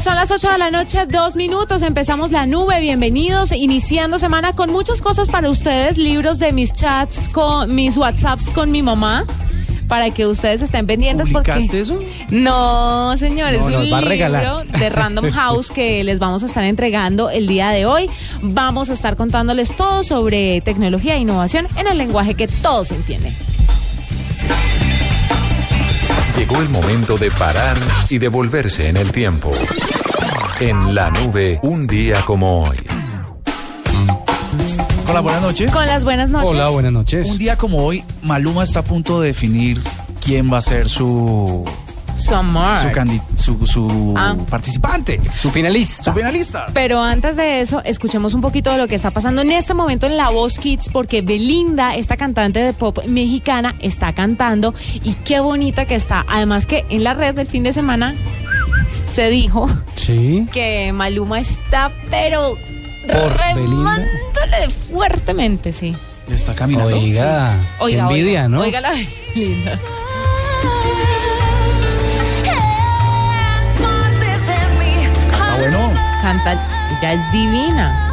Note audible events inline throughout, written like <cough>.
Son las 8 de la noche, dos minutos. Empezamos la nube. Bienvenidos. Iniciando semana con muchas cosas para ustedes. Libros de mis chats, con mis WhatsApps con mi mamá. Para que ustedes estén pendientes. ¿Publicaste porque... eso? No, señores. No, un va a libro de Random <laughs> House que les vamos a estar entregando el día de hoy. Vamos a estar contándoles todo sobre tecnología e innovación en el lenguaje que todos entienden. Llegó el momento de parar y devolverse en el tiempo. En la nube, un día como hoy. Hola, buenas noches. Con las buenas noches. Hola, buenas noches. Un día como hoy, Maluma está a punto de definir quién va a ser su Su amor. su, candi- su, su Ah. participante, Su finalista. su finalista. Pero antes de eso, escuchemos un poquito de lo que está pasando en este momento en La Voz Kids, porque Belinda, esta cantante de pop mexicana, está cantando y qué bonita que está. Además que en la red del fin de semana se dijo Sí. que Maluma está, pero Por remándole fuertemente, sí. Está caminando. Oiga, qué Oiga, envidia, oiga, ¿no? Oiga la Belinda. Bueno. Canta, ya es divina.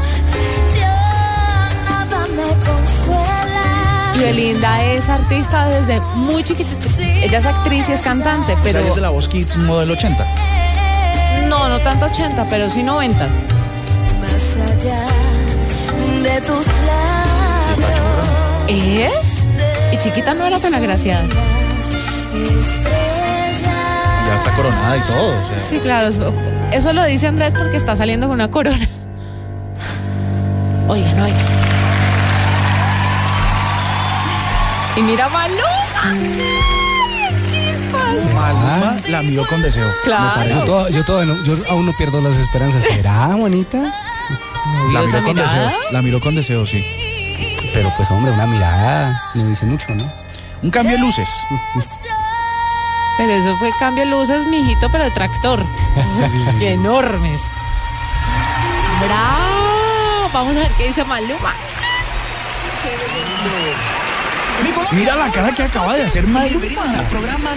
Y Belinda es artista desde muy chiquitita. Ella es actriz y es cantante, Pero es de la voz Kids modelo 80. no, no tanto 80, pero sí 90. de tus Y está chula. ¿Es? Y chiquita no era tan agraciada. Ya está coronada y todo. o sea. Sí, claro, eso, lo dice Andrés porque está saliendo con una corona. Oigan, oigan. Y mira Maluma. Chispas. Maluma la miró con deseo. Claro. Yo, todo- yo, aún no pierdo las esperanzas. ¿Será, Juanita? La miró con mirada. deseo. La miró con deseo, sí. Pero pues hombre, una mirada no dice mucho, ¿no? Un cambio de luces. Pero eso fue cambio de luces, mijito, pero de tractor. Qué enormes. ¡Bravo! Vamos a ver qué dice Maluma. Mira la cara que acaba de hacer Maluma.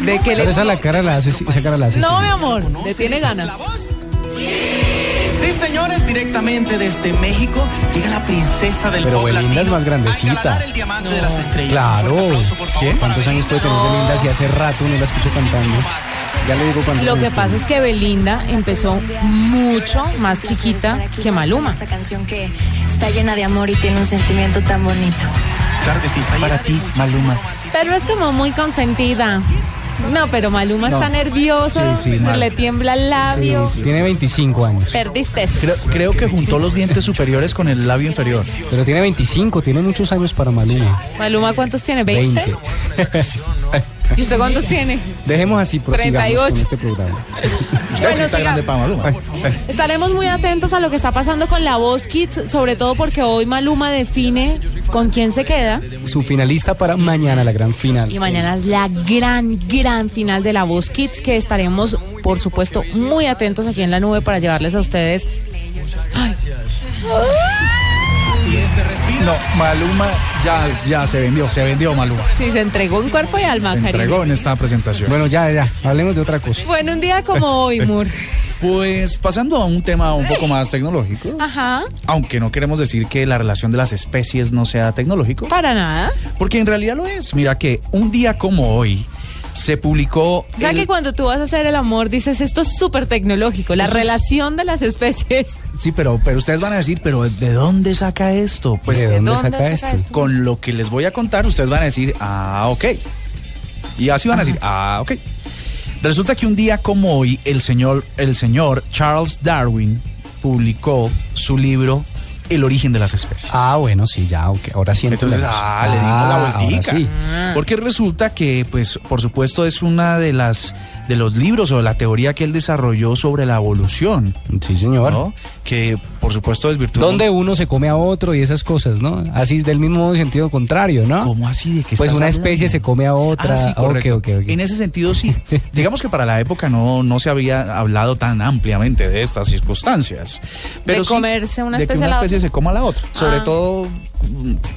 De que Pero le... esa, la cara la hace, esa cara la hace. No, sí. mi amor, le tiene ganas. Sí, señores, directamente desde México llega la princesa del Pero pop Belinda latino es más grandecita. el diamante de las estrellas. Claro. Aplauso, favor, ¿Qué? ¿Cuántos años puede tener Belinda si hace rato no la escucho cantando? Ya le digo cuántos Lo que pasa es que Belinda empezó mucho más chiquita que Maluma. Esta canción que está llena de amor y tiene un sentimiento tan bonito. Claro que sí, está Para ti, Maluma. Pero es como muy consentida. No, pero Maluma No. está nervioso, Sí, sí, mal. le tiembla el labio. tiene. Tiene 25 años. Perdiste. Creo, creo que juntó los dientes superiores con el labio inferior. Pero tiene 25, tiene muchos años para Maluma. Maluma, ¿cuántos tiene? ¿20? 20. <laughs> ¿Y usted cuántos tiene? Dejemos así, prosigamos 38. con este programa. <laughs> Usted Bueno, está grande para Maluma. Estaremos muy atentos a lo que está pasando con la Voz Kids, sobre todo porque hoy Maluma define con quién se queda Su finalista para mañana, la gran final. y mañana es la gran, gran final de la Voz Kids que estaremos, por supuesto, muy atentos aquí en la nube para llevarles a ustedes. Ay, No, Maluma ya, ya se vendió, se vendió Maluma. sí, se entregó en cuerpo y alma, Se entregó en esta presentación. Bueno, ya, ya, hablemos de otra cosa. Bueno, un día como <laughs> hoy, Moore. Pues pasando a un tema un poco más tecnológico, Ajá, aunque no queremos decir que la relación de las especies no sea tecnológico, para nada. porque en realidad lo es. Mira que un día como hoy se publicó... O sea el- que cuando tú vas a hacer el amor dices esto es súper tecnológico, la Eso es- relación de las especies. Sí, pero, pero ustedes van a decir, pero ¿de dónde saca esto? Pues ¿De dónde, dónde saca, saca esto? esto? con lo que les voy a contar, ustedes van a decir, ah, ok. Y así van a decir, ah, ok. Resulta que un día como hoy, el señor, el señor Charles Darwin publicó su libro el origen de las especies. Ah, bueno, sí, ya, ok, ahora sí. Entonces, ah, le dimos la ahora vueltica. sí. Porque resulta que, pues, por supuesto, es una de las de los libros o la teoría que él desarrolló sobre la evolución, Sí, señor. ¿no? Que, por supuesto, desvirtuó. Donde uno se come a otro y esas cosas, ¿no? Así del mismo sentido contrario, ¿no? ¿Cómo así? ¿De qué Pues estás una hablando? especie se come a otra. Ah, sí, correcto. Ok, ok, ok. En ese sentido, sí. <laughs> Digamos que para la época no, no se había hablado tan ampliamente de estas circunstancias. Pero sí, comerse una de que especie a una la especie otra. se coma a la otra. Sobre Ah. todo... Pero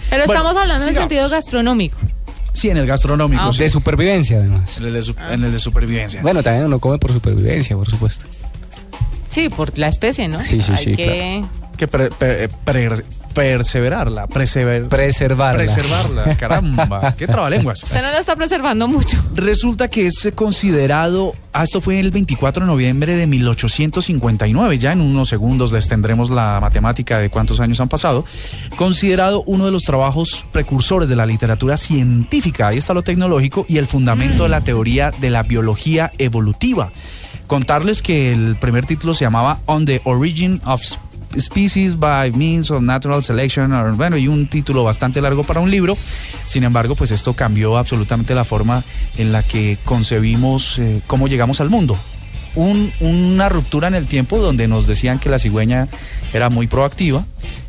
bueno, estamos hablando en sigamos. sentido gastronómico. Sí, en el gastronómico. Ah, sí. De supervivencia, además. En el de, su- en el de supervivencia. Bueno, también uno come por supervivencia, por supuesto. Sí, por la especie, ¿no? Sí, sí, Hay sí, que... que pre- pre- pre- perseverarla, persever- Preservarla. preservarla, <laughs> caramba, qué trabalenguas. Usted no la está preservando mucho. Resulta que es considerado, ah, esto fue el 24 de noviembre de 1859, ya en unos segundos les tendremos la matemática de cuántos años han pasado, considerado uno de los trabajos precursores de la literatura científica, ahí está lo tecnológico y el fundamento de la teoría de la biología evolutiva. Contarles que el primer título se llamaba On the Origin of Species by Means of Natural Selection, or- bueno, y un título bastante largo para un libro. Sin embargo, pues esto cambió absolutamente la forma en la que concebimos eh, cómo llegamos al mundo. Un- una ruptura en el tiempo donde nos decían que la cigüeña era muy proactiva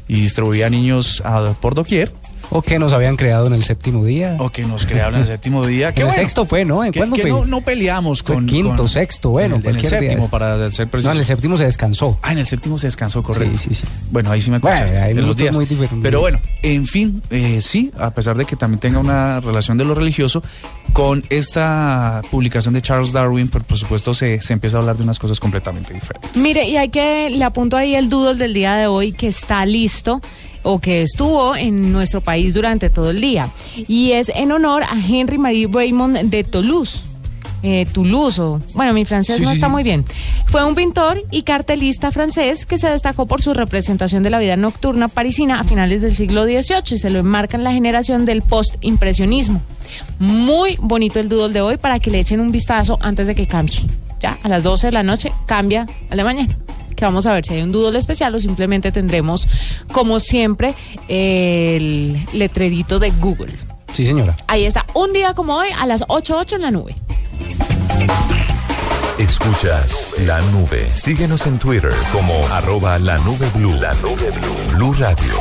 y distribuía niños a- por doquier, O que nos habían creado en el séptimo día. o que nos crearon en el séptimo día. <laughs> en que el bueno, sexto fue, ¿no? ¿En que, cuándo que fue? no, no peleamos Fue con... quinto, con- sexto, bueno, en el, en el cualquier día. séptimo, para ser no, preciso. en el séptimo se descansó. Ah, en el séptimo se descansó, correcto. Sí, sí, sí. Bueno, ahí sí me Bueno, escuchaste. hay en los días. muy. Pero bueno, en fin, eh, sí, a pesar de que también tenga una relación de lo religioso, con esta publicación de Charles Darwin, por, por supuesto, se, se empieza a hablar de unas cosas completamente diferentes. Mire, y hay que, le apunto ahí el doodle del día de hoy que está listo o que estuvo en nuestro país durante todo el día. Y es en honor a Henry Marie Raymond de Toulouse. Eh, Toulouse, o, bueno, mi francés Sí, no sí, está sí. muy bien. Fue un pintor y cartelista francés que se destacó por su representación de la vida nocturna parisina a finales del siglo XVIII y se lo enmarca en la generación del post-impresionismo. Muy bonito el doodle de hoy para que le echen un vistazo antes de que cambie. Ya, a las 12 de la noche cambia a la mañana. Que vamos a ver si hay un doodle especial o simplemente tendremos, como siempre, el letrerito de Google. Sí, señora. Ahí está, un día como hoy a las 8.8 en la nube. Escuchas la nube. Síguenos en Twitter como arroba la nube blue. La nube blue. Blue Radio.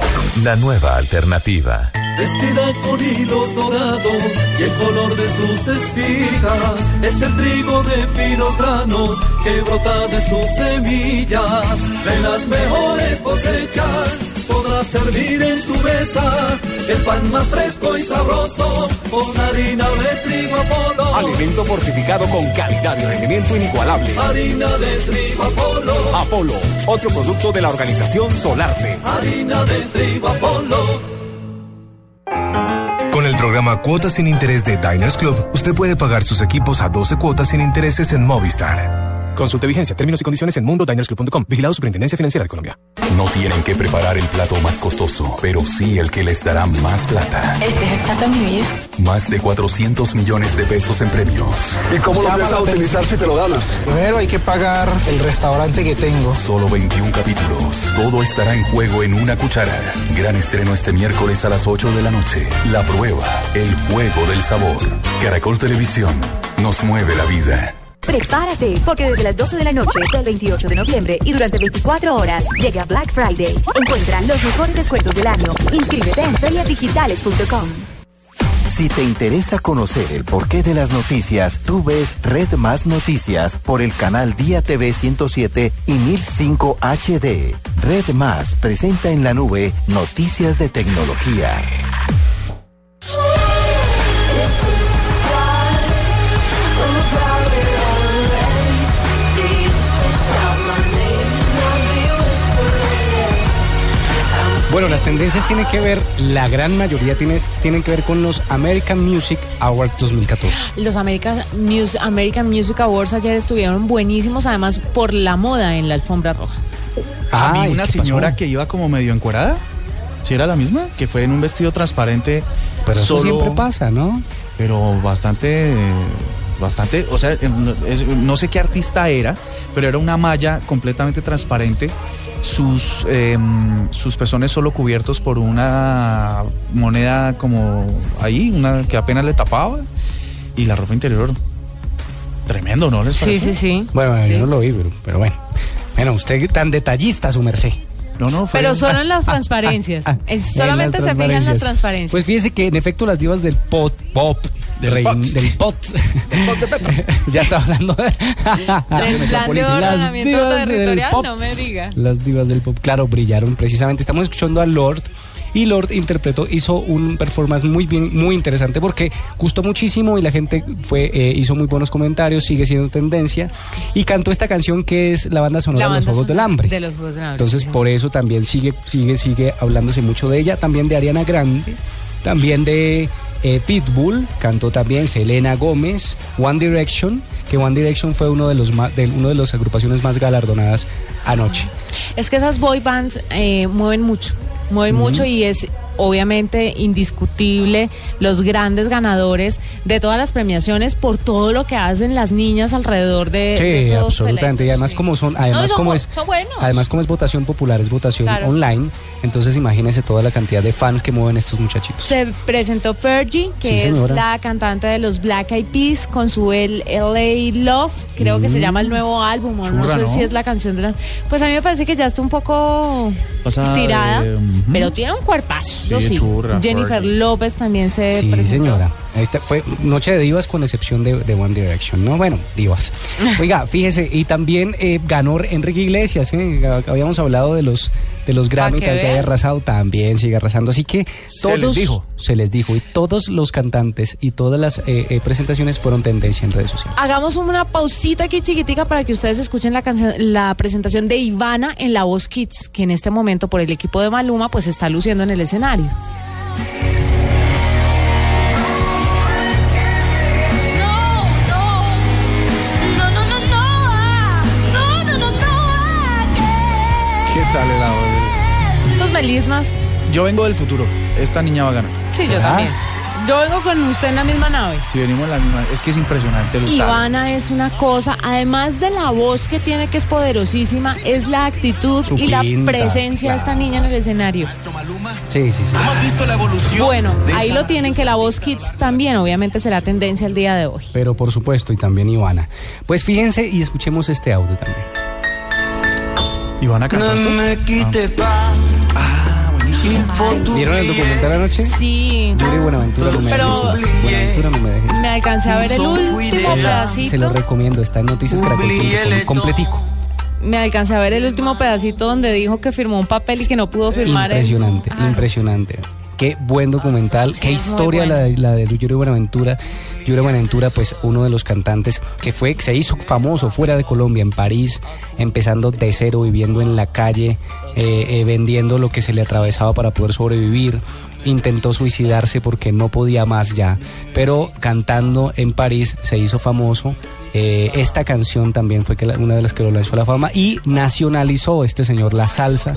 La nueva alternativa. Vestida con hilos dorados y el color de sus espigas es el trigo de finos granos que brota de sus semillas. De las mejores cosechas podrás servir en tu mesa el pan más fresco y sabroso con harina de trigo Apolo. Alimento fortificado con calidad y rendimiento inigualable. Harina de trigo Apolo. Apolo, otro producto de la organización Solarte. Harina de trigo Apolo. Con el programa Cuotas sin Interés de Diners Club, usted puede pagar sus equipos a 12 cuotas sin intereses en Movistar. Consulte vigencia, términos y condiciones en mundodinersclub.com. Vigilado Superintendencia Financiera de Colombia. No tienen que preparar el plato más costoso, pero sí el que les dará más plata. Este es el plato de mi vida. Más de 400 millones de pesos en premios. ¿Y cómo lo empiezas a utilizar si te lo ganas? Primero hay que pagar el restaurante que tengo. Solo 21 capítulos. Todo estará en juego en una cuchara. Gran estreno este miércoles a las 8 de la noche. La prueba. El juego del sabor. Caracol Televisión. Nos mueve la vida. Prepárate, porque desde las 12 de la noche del 28 de noviembre y durante 24 horas llega Black Friday. Encuentra los mejores descuentos del año. Inscríbete en feriadigitales.com. Si te interesa conocer el porqué de las noticias, tú ves Red Más Noticias por el canal Día TV 107 y 1005 HD. Red Más presenta en la nube noticias de tecnología. Bueno, las tendencias tienen que ver, la gran mayoría tienes, tienen que ver con los American Music Awards 2014. Los American, News, American Music Awards ayer estuvieron buenísimos, además por la moda en la alfombra roja. Ah, una señora que iba como medio encuerada. ¿Si era la misma? Que fue en un vestido transparente. Pero eso siempre pasa, ¿no? Pero bastante. Bastante. O sea, no- es- no sé qué artista era, pero era una malla completamente transparente sus, eh, sus pezones solo cubiertos por una moneda como ahí, una que apenas le tapaba, y la ropa interior. Tremendo, ¿no les Sí, parece? sí, sí. Bueno, Sí. yo no lo vi, pero, pero bueno. Bueno, usted tan detallista, su merced. No, no, fue- Pero solo en las <laughs> transparencias. Ah, Eh, en solamente se fijan en las transparencias. Pues fíjese que en efecto las divas del pop, pop Del rein- pot. del pot. <laughs> <laughs> ya estaba hablando de, Del plan de Las ordenamiento divas del territorial, pop. no me diga. Las divas del pop, claro, brillaron precisamente. Estamos escuchando a Lord y Lord interpretó, hizo un performance muy bien, muy interesante porque gustó muchísimo y la gente fue, eh, hizo muy buenos comentarios, sigue siendo tendencia y cantó esta canción que es la banda sonora La de los Juegos del Hambre. De los Juegos del Hambre. Entonces por eso también sigue, sigue, sigue hablándose mucho de ella, también de Ariana Grande, también de eh, Pitbull, cantó también Selena Gómez, One Direction, que One Direction fue uno de los ma- de, uno de las agrupaciones más galardonadas anoche. Es que esas boy bands eh, mueven mucho, mueven Ujú. mucho y es obviamente indiscutible los grandes ganadores de todas las premiaciones por todo lo que hacen las niñas alrededor de, de Sí, esos absolutamente. Y además como son, además son como es, son buenos. además como es votación popular, es votación Claro. online. Entonces imagínense toda la cantidad de fans que mueven estos muchachitos. Se presentó Fergie, que Sí, es señora. la cantante de los Black Eyed Peas, con su L- LA Love, creo que se Mm. llama el nuevo álbum, o no sé ¿no? si es la canción de la... Pues a mí me parece que ya está un poco Pasada estirada, de- ujú. pero tiene un cuerpazo, yo Sí, churra, Jennifer Fergie. López también se Sí, presentó. señora. Esta fue Noche de Divas con excepción de, de One Direction, ¿no? Bueno, divas. <laughs> Oiga, fíjese, y también eh, ganó Enrique Iglesias, ¿eh? Habíamos hablado de los de los Grammy que que, había arrasado, también sigue arrasando. Así que Se les dijo. Se les dijo. Y todos los cantantes y todas las eh, eh, presentaciones fueron tendencia en redes sociales. Hagamos una pausita aquí chiquitica para que ustedes escuchen la, canción- la presentación de Ivana en La Voz Kids, que en este momento por el equipo de Maluma pues está luciendo en el escenario. Yo vengo del futuro. Esta niña va a ganar. sí, yo también. Yo vengo con usted en la misma nave. Si venimos en la misma. Es que es impresionante el talento. Ivana es una cosa, además de la voz que tiene que es poderosísima, es la actitud Su y la presencia de esta niña en el escenario. Sí, sí, sí. Hemos visto la evolución. Bueno, ahí lo tienen que la voz Kids también obviamente será tendencia el día de hoy. Pero por supuesto, y también Ivana. Pues fíjense y escuchemos este audio también. Ivana cantó esto. me quite Ah, ¿Vieron el documental anoche? Sí. Yuri Buenaventura, no me Pero- dejes más. Buenaventura, no me dejes Me alcancé a ver el último Se lo pedacito. recomiendo, está en Noticias Caracol completico. Me alcancé a ver el último pedacito donde dijo que firmó un papel y que no pudo firmar. Impresionante, Ah, impresionante. Qué buen documental, qué historia bueno. la, de- la de Yuri Buenaventura. Yuri Buenaventura, pues uno de los cantantes que fue, se hizo famoso fuera de Colombia, en París, empezando de cero, viviendo en la calle, eh, eh, vendiendo lo que se le atravesaba para poder sobrevivir. Intentó suicidarse porque no podía más ya, pero cantando en París se hizo famoso. Eh, esta canción también fue que la- una de las que lo lanzó a la fama y nacionalizó este señor la salsa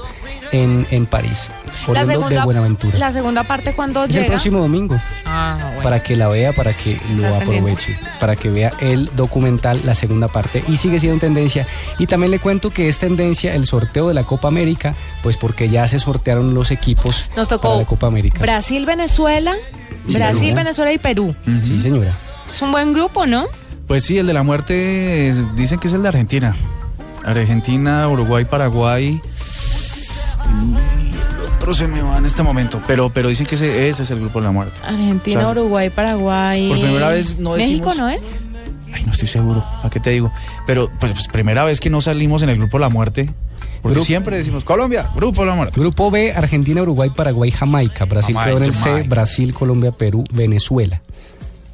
en, en París, La oriundo de segunda, Buenaventura. la segunda parte cuando es llega. el próximo domingo Ah, bueno. para que la vea, para que lo Está pendiente. aproveche, para que vea el documental, la segunda parte, y sigue siendo tendencia. Y también le cuento que es tendencia el sorteo de la Copa América, pues porque ya se sortearon los equipos Nos para la Copa América. Brasil, Venezuela, Sí, Brasil, señora. Venezuela y Perú. Sí, señora. Es un buen grupo, ¿no? Pues sí, el de la muerte dicen que es el de Argentina. Argentina, Uruguay, Paraguay. Y el otro se me va en este momento. Pero, pero dicen que ese, ese es el grupo de la muerte. Argentina, O sea, Uruguay, Paraguay. por primera vez no México, decimos- ¿no es? Ay, no estoy seguro. ¿A qué te digo? Pero, pues, pues, primera vez que no salimos en el grupo de la muerte. Porque Grupo- siempre decimos Colombia, grupo de la muerte. Grupo B, Argentina, Uruguay, Paraguay, Jamaica. Brasil Jamaica, quedó en el C, Jamaica. Brasil, Colombia, Perú, Venezuela.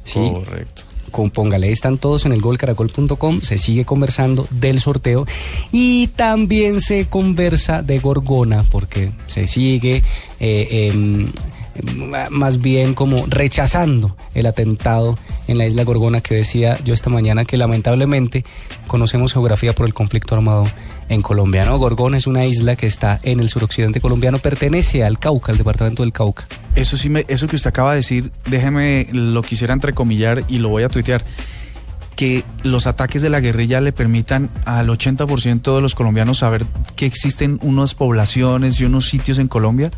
Sí. Correcto. Con Póngale, ahí están todos en el golcaracol.com, se sigue conversando del sorteo y también se conversa de Gorgona porque se sigue eh, em, más bien como rechazando el atentado en la isla Gorgona que decía yo esta mañana que lamentablemente conocemos geografía por el conflicto armado en Colombia, ¿no? Gorgona es una isla que está en el suroccidente colombiano, pertenece al Cauca, al departamento del Cauca. Eso sí, me, eso que usted acaba de decir, déjeme, lo quisiera entrecomillar y lo voy a tuitear. que los ataques de la guerrilla le permitan al 80% de los colombianos saber que existen unas poblaciones y unos sitios en Colombia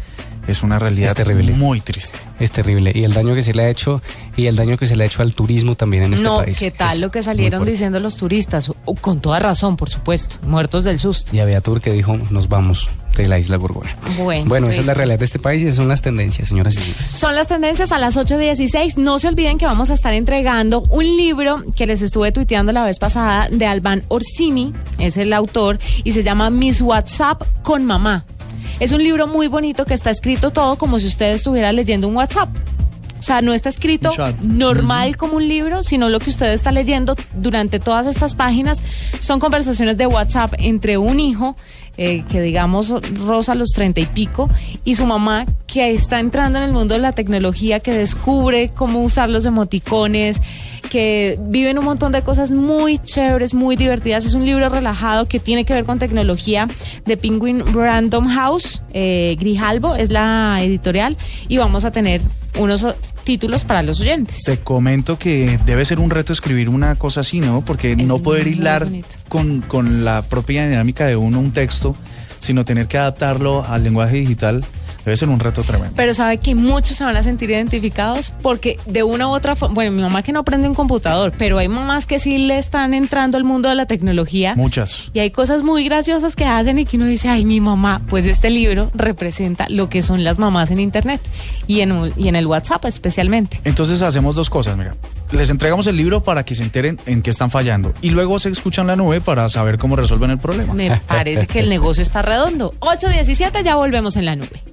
es una realidad Es terrible. muy triste. Es terrible. Y el daño que se le ha hecho, y el daño que se le ha hecho al turismo también en este no, país. ¿qué tal Es lo que salieron diciendo los turistas? O- Con toda razón, por supuesto, muertos del susto. Y había Tour que dijo, nos vamos de la isla Gorgona. Bueno, Bueno, esa es la realidad de este país y esas son las tendencias, señoras y señores. Son las tendencias a las 8.16. No se olviden que vamos a estar entregando un libro que les estuve tuiteando la vez pasada de Albán Orsini, es el autor, y se llama Miss WhatsApp con Mamá. Es un libro muy bonito que está escrito todo como si usted estuviera leyendo un WhatsApp. O sea, no está escrito normal como un libro, sino lo que usted está leyendo durante todas estas páginas son conversaciones de WhatsApp entre un hijo eh, que digamos rosa los treinta y pico y su mamá que está entrando en el mundo de la tecnología, que descubre cómo usar los emoticones, que viven un montón de cosas muy chéveres, muy divertidas. Es un libro relajado que tiene que ver con tecnología de Penguin Random House. Eh, Grijalbo es la editorial y vamos a tener unos títulos para los oyentes. Te comento que debe ser un reto escribir una cosa así, ¿no? Porque no poder hilar con, con la propia dinámica de uno un texto, sino tener que adaptarlo al lenguaje digital, debe ser un reto tremendo. Pero sabe que muchos se van a sentir identificados porque de una u otra forma, bueno, mi mamá que no aprende un computador, pero hay mamás que sí le están entrando al mundo de la tecnología. Muchas. Y hay cosas muy graciosas que hacen y que uno dice, ay, mi mamá, pues este libro representa lo que son las mamás en Internet y en, y en el WhatsApp especialmente. Entonces hacemos dos cosas, mira. Les entregamos el libro para que se enteren en qué están fallando y luego se escuchan la nube para saber cómo resuelven el problema. Me parece que el negocio está redondo. 8.17, ya volvemos en la nube.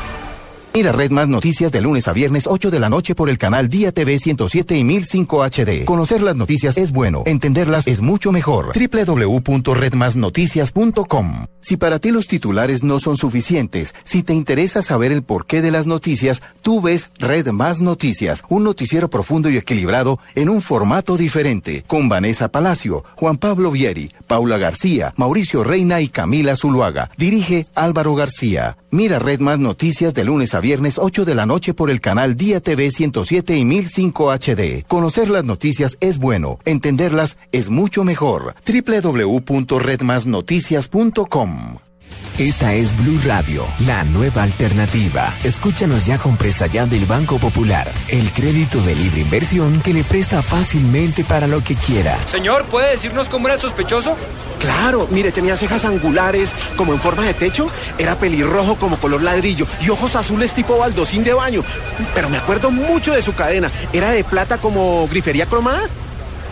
Mira Red Más Noticias de lunes a viernes 8 de la noche por el canal Día TV 107 y 1005 HD. Conocer las noticias es bueno, entenderlas es mucho mejor. www.redmasnoticias.com. Si para ti los titulares no son suficientes, si te interesa saber el porqué de las noticias, tú ves Red Más Noticias, un noticiero profundo y equilibrado en un formato diferente, con Vanessa Palacio, Juan Pablo Vieri, Paula García, Mauricio Reina y Camila Zuluaga. Dirige Álvaro García. Mira Red Más Noticias de lunes a viernes 8 de la noche por el canal Día TV 107 y 1005 HD. Conocer las noticias es bueno, entenderlas es mucho mejor. www.redmasnoticias.com Esta es Blue Radio, la nueva alternativa. Escúchanos ya con presta ya del Banco Popular, el crédito de libre inversión que le presta fácilmente para lo que quiera. Señor, ¿puede decirnos cómo era el sospechoso? Claro, mire, tenía cejas angulares como en forma de techo, era pelirrojo como color ladrillo y ojos azules tipo baldosín de baño. Pero me acuerdo mucho de su cadena, era de plata como grifería cromada.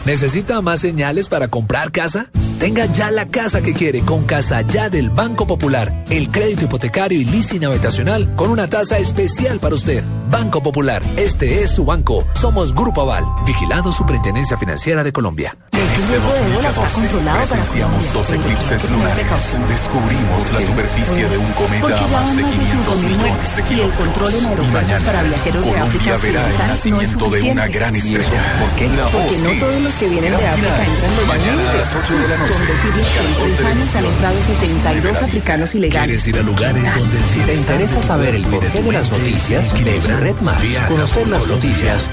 ¿Necesita más señales para comprar casa? Tenga ya la casa que quiere con Casa Ya del Banco Popular. El crédito hipotecario y leasing habitacional con una tasa especial para usted. Banco Popular, este es su banco. Somos Grupo Aval, vigilado Superintendencia Financiera de Colombia. En este 2014 presenciamos dos eclipses lunares. Descubrimos la superficie de un cometa a más de 500 millones de kilómetros. Y mañana, Colombia verá el nacimiento de una gran estrella. La Porque no todos los que vienen de África entran Mañana a las 8 de la noche. Con decirles que en tres años han entrado 72 africanos ilegales. ¿Quieres ir a lugares donde el Si te interesa saber el porqué de las noticias, ve Red Más. Conocer las noticias.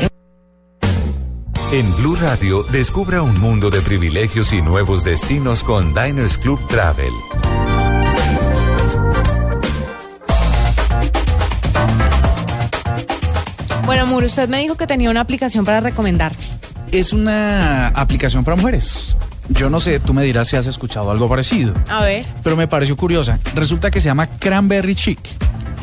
En Blue Radio, descubra un mundo de privilegios y nuevos destinos con Diners Club Travel. Bueno, Amor, usted me dijo que tenía una aplicación para recomendarme. Es una aplicación para mujeres. Yo no sé, tú me dirás si has escuchado algo parecido, A ver. pero me pareció curiosa. Resulta que se llama Cranberry Chic.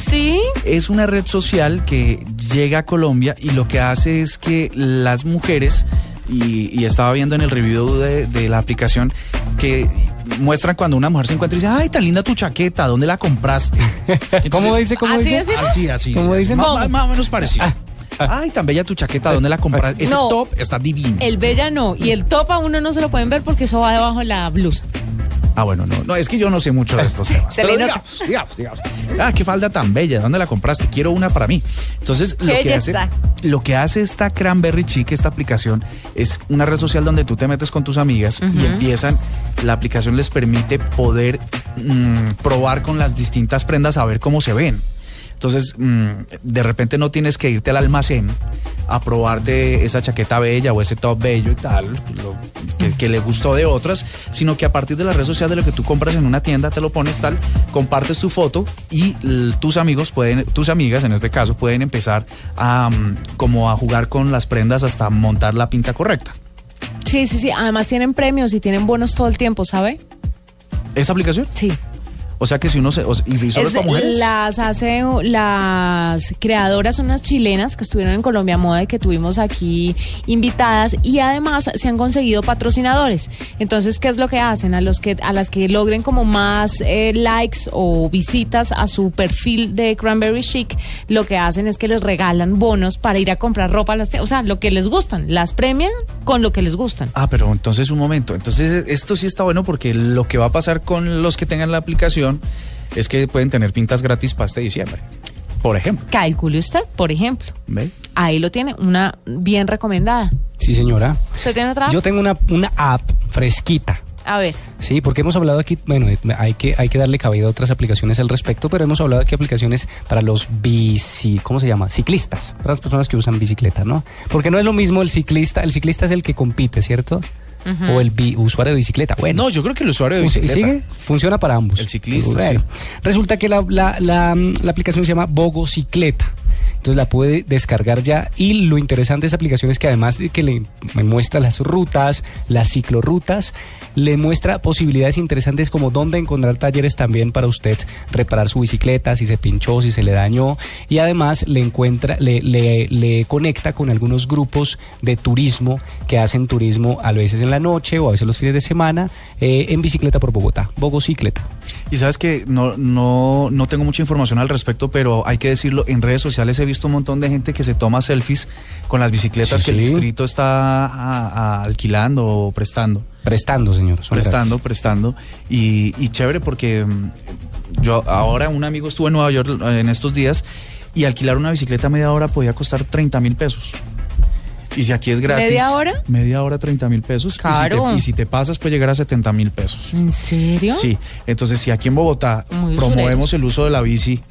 ¿Sí? Es una red social que llega a Colombia y lo que hace es que las mujeres, y, y estaba viendo en el review de, de la aplicación, que muestran cuando una mujer se encuentra y dice, ay, tan linda tu chaqueta, ¿dónde la compraste? <laughs> ¿Cómo dice? ¿Cómo ¿Así dice? decimos? Así, así. ¿Cómo así. dicen? Más, ¿Cómo? más- más o menos parecido. <laughs> Ay, tan bella tu chaqueta, ¿dónde la compraste? Ese No. top está divino. El bella no. Y el top a uno no se lo pueden ver porque eso va debajo de la blusa. Ah, bueno, no, no, es que yo no sé mucho de estos <laughs> temas. Pero digamos, digamos, digamos. Ah, qué falda tan bella, ¿dónde la compraste? Quiero una para mí. Entonces, lo que, hace, belleza. lo que hace esta Cranberry Chic, esta aplicación, es una red social donde tú te metes con tus amigas y empiezan, la aplicación les permite poder mm, probar con las distintas prendas a ver cómo se ven. Entonces, mm, de repente no tienes que irte al almacén a probarte esa chaqueta bella o ese top bello y tal, lo que, que le gustó de otras, sino que a partir de la red social de lo que tú compras en una tienda, te lo pones tal, compartes tu foto y tus amigos pueden, tus amigas en este caso, pueden empezar a mm, como a jugar con las prendas hasta montar la pinta correcta. Sí, sí, sí. Además tienen premios y tienen bonos todo el tiempo, ¿sabe? ¿Esta aplicación? Sí. O sea que si uno se... o- ¿Y solo es para mujeres? las hace las creadoras son unas chilenas que estuvieron en Colombia Moda y que tuvimos aquí invitadas y además se han conseguido patrocinadores. Entonces, ¿qué es lo que hacen? A los que a las que logren como más eh, likes o visitas a su perfil de Cranberry Chic, lo que hacen es que les regalan bonos para ir a comprar ropa a las o sea, lo que les gustan, las premian con lo que les gustan. Ah, pero entonces un momento. Entonces esto sí está bueno porque lo que va a pasar con los que tengan la aplicación es que pueden tener pintas gratis para este diciembre. Por ejemplo. Calcule usted, por ejemplo. ¿Ve? Ahí lo tiene, una bien recomendada. Sí, señora. ¿Usted tiene otra? Yo tengo una, una app fresquita. A ver. Sí, porque hemos hablado aquí, bueno, hay que, hay que darle cabida a otras aplicaciones al respecto, pero hemos hablado aquí de aplicaciones para los bici, ¿cómo se llama? Ciclistas, para las personas que usan bicicleta, ¿no? Porque no es lo mismo el ciclista, el ciclista es el que compite, ¿cierto? O el bi- usuario de bicicleta. Bueno. No, yo creo que el usuario de bicicleta. ¿Sigue? Funciona para ambos. El ciclista, Bueno, sí. Resulta que la, la, la, la aplicación se llama Bogocicleta. Entonces la puede descargar ya y lo interesante de esa aplicación es que además de que le muestra las rutas, las ciclorrutas, le muestra posibilidades interesantes como dónde encontrar talleres también para usted reparar su bicicleta, si se pinchó, si se le dañó y además le encuentra, le, le, le conecta con algunos grupos de turismo que hacen turismo a veces en la noche o a veces los fines de semana eh, en bicicleta por Bogotá, Bogocicleta. Y sabes que no, no, no tengo mucha información al respecto, pero hay que decirlo, en redes sociales he visto un montón de gente que se toma selfies con las bicicletas Sí, que el distrito está a- a- alquilando o prestando. Prestando, señor. Prestando, prestando. Y, y chévere porque mm, yo ahora un amigo estuvo en Nueva York eh, en estos días y alquilar una bicicleta media hora podía costar 30 mil pesos. Y si aquí es gratis. ¿Media hora? Media hora, 30 mil pesos. Y si te- Caro. Y si, te, pasas, puede llegar a 70 mil pesos. ¿En serio? Sí, entonces si aquí en Bogotá Muy promovemos usureros. el uso de la bici,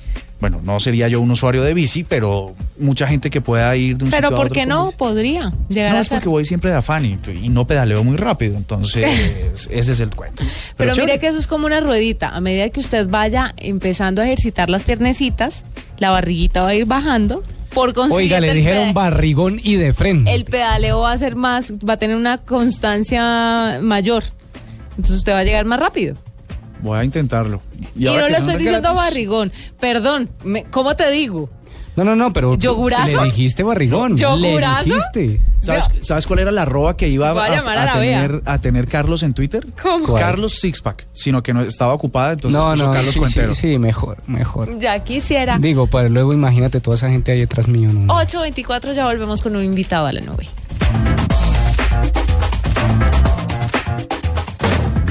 bueno, no sería yo un usuario de bici, pero mucha gente que pueda ir de un Pero sitio a ¿por qué con no? Podría llegar No, a es ser. porque voy siempre de afán y, y no pedaleo muy rápido, entonces <laughs> ese es el cuento. Pero, mire que eso es como una ruedita. A medida que usted vaya empezando a ejercitar las piernecitas, la barriguita va a ir bajando. Por consiguiente, Oiga, le dijeron barrigón y de frente. el pedaleo va a ser más, va a tener una constancia mayor. Entonces usted va a llegar más rápido. Voy a intentarlo. Y, ahora no son estoy diciendo gratis- barrigón. Perdón, me- ¿cómo te digo? No, no, no, pero ¿Yogurazo? le dijiste barrigón. ¿Yogurazo? Le dijiste. ¿Sabes, ¿Sabes cuál era la arroba que iba a tener, a tener Carlos en Twitter? ¿Cómo? ¿Cuál? Carlos Sixpack, sino que no estaba ocupada, entonces no, puso no, Carlos sí, Cuentero. sí, sí, mejor, mejor. Ya quisiera. Digo, para luego imagínate toda esa gente ahí detrás mío. No, 8.24 ya volvemos con un invitado a la nube.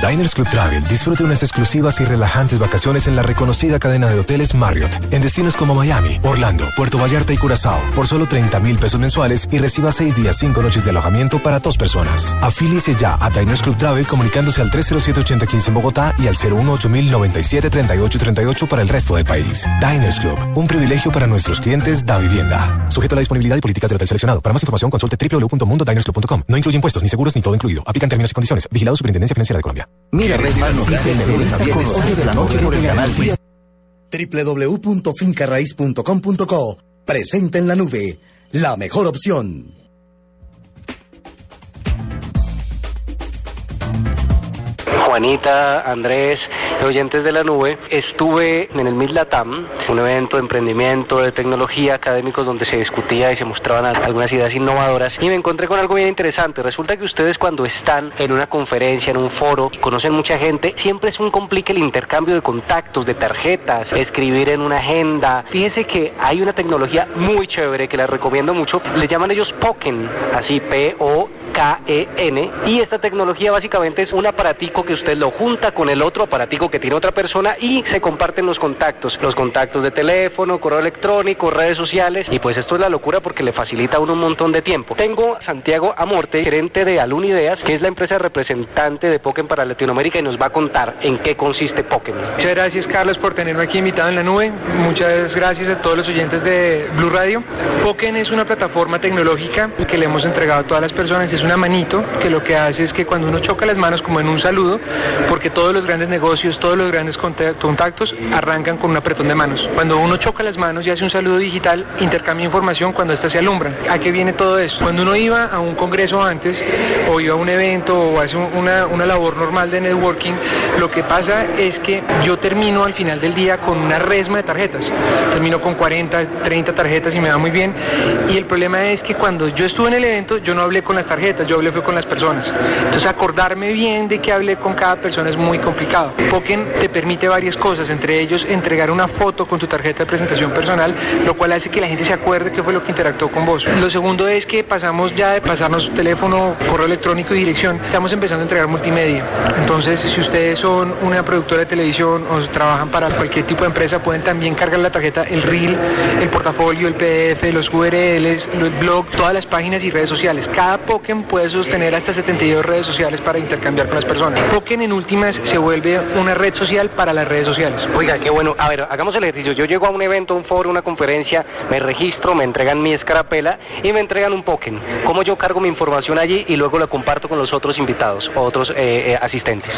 Diners Club Travel disfrute unas exclusivas y relajantes vacaciones en la reconocida cadena de hoteles Marriott en destinos como Miami, Orlando, Puerto Vallarta y Curazao por solo 30 mil pesos mensuales y reciba 6 días 5 noches de alojamiento para dos personas. Afíliese ya a Diners Club Travel comunicándose al 307-8015 en Bogotá y al 018-097-3838 para el resto del país. Diners Club, un privilegio para nuestros clientes da vivienda. Sujeto a la disponibilidad y política del hotel seleccionado. Para más información consulte www.mundodinersclub.com. No incluye impuestos ni seguros ni todo incluido. Aplican términos y condiciones. Vigilado Superintendencia Financiera de Colombia. Mira, Red Más Noticias de lunes a viernes, 8 de la noche por el canal 10. www.fincarraiz.com.co Presenta en la nube la mejor opción. Juanita, Andrés, oyentes de la nube, estuve en el Mid Latam, un evento de emprendimiento, de tecnología, académicos donde se discutía y se mostraban al- algunas ideas innovadoras y me encontré con algo bien interesante. Resulta que ustedes cuando están en una conferencia, en un foro, conocen mucha gente, siempre es un complique el intercambio de contactos, de tarjetas, escribir en una agenda. Fíjese que hay una tecnología muy chévere que la recomiendo mucho, le llaman ellos Poken, así P-O K-E-N y esta tecnología básicamente es un aparatico que usted lo junta con el otro aparatico que tiene otra persona y se comparten los contactos, los contactos de teléfono, correo electrónico, redes sociales y pues esto es la locura porque le facilita a uno un montón de tiempo. Tengo a Santiago Amorte, gerente de Alun Ideas, que es la empresa representante de Pokémon para Latinoamérica y nos va a contar en qué consiste Pokémon. Muchas gracias Carlos por tenerme aquí invitado en la nube. Muchas gracias a todos los oyentes de Blue Radio. Pokémon es una plataforma tecnológica que le hemos entregado a todas las personas. Es una manito que lo que hace es que cuando uno choca las manos como en un saludo, porque todos los grandes negocios, todos los grandes conta- contactos arrancan con un apretón de manos. Cuando uno choca las manos y hace un saludo digital, intercambia información cuando ésta se alumbra. ¿A qué viene todo eso? Cuando uno iba a un congreso antes o iba a un evento o hace un- una, una labor normal de networking, lo que pasa es que yo termino al final del día con una resma de tarjetas. Termino con 40, 30 tarjetas y me va muy bien. Y el problema es que cuando yo estuve en el evento, yo no hablé con las tarjetas, yo hablé fue con las personas. Entonces acordarme bien de que hablé con cada persona es muy complicado. Poken te permite varias cosas, entre ellos entregar una foto con tu tarjeta de presentación personal, lo cual hace que la gente se acuerde qué fue lo que interactuó con vos. Lo segundo es que pasamos ya de pasarnos teléfono, correo electrónico y dirección, estamos empezando a entregar multimedia. Entonces, si ustedes son una productora de televisión o trabajan para cualquier tipo de empresa, pueden también cargar la tarjeta, el reel, el portafolio, el PDF, los URLs, el blog, todas las páginas y redes sociales. Cada Pokémon puede sostener hasta 72 redes sociales para intercambiar con las personas. Pokémon en últimas se vuelve una red social para las redes sociales. Oiga, qué bueno. A ver, hagamos el ejercicio. Yo llego a un evento, un foro, una conferencia, me registro, me entregan mi escarapela y me entregan un Pokémon. ¿Cómo yo cargo mi información allí y luego la comparto con los otros invitados o otros eh, eh, asistentes?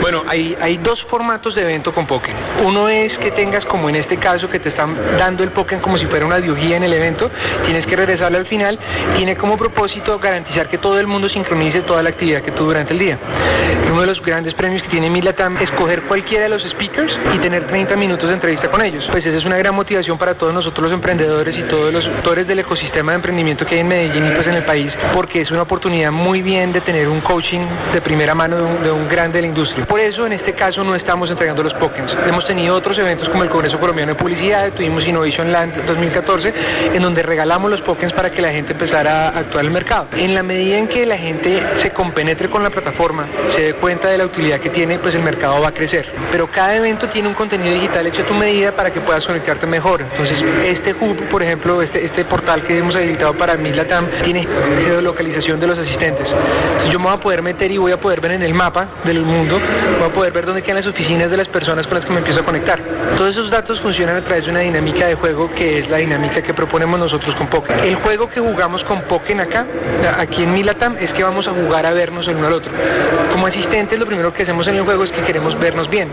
Bueno, hay, hay dos formatos de evento con Pokémon. Uno es que tengas, como en este caso, que te están dando el Pokémon como si fuera una diogía en el evento, tienes que regresarle al final. Tiene como propósito garantizar que todo el mundo sincronice toda la actividad que tuvo durante el día. Uno de los grandes premios que tiene Milatam es coger cualquiera de los speakers y tener 30 minutos de entrevista con ellos. Pues esa es una gran motivación para todos nosotros los emprendedores y todos los actores del ecosistema de emprendimiento que hay en Medellín y pues en el país, porque es una oportunidad muy bien de tener un coaching de primera mano de un, de un grande de la industria. Por eso en este caso no estamos entregando los Pokémon. Hemos tenido otros eventos como el Congreso Colombiano de Publicidad, tuvimos Innovation Land 2014, en donde regalamos los Pokémon para que la gente empezara a actuar en el mercado. En la medida en que la gente se compenetre con la plataforma, se dé cuenta de la utilidad que tiene, pues el mercado va crecer. Pero cada evento tiene un contenido digital hecho a tu medida para que puedas conectarte mejor. Entonces, este hub, por ejemplo, este, este portal que hemos habilitado para Milatam, tiene geolocalización de los asistentes. Yo me voy a poder meter y voy a poder ver en el mapa del mundo, voy a poder ver dónde quedan las oficinas de las personas con las que me empiezo a conectar. Todos esos datos funcionan a través de una dinámica de juego que es la dinámica que proponemos nosotros con Pokémon. El juego que jugamos con Pokémon acá, aquí en Milatam, es que vamos a jugar a vernos el uno al otro. Como asistentes, lo primero que hacemos en el juego es que queremos vernos bien.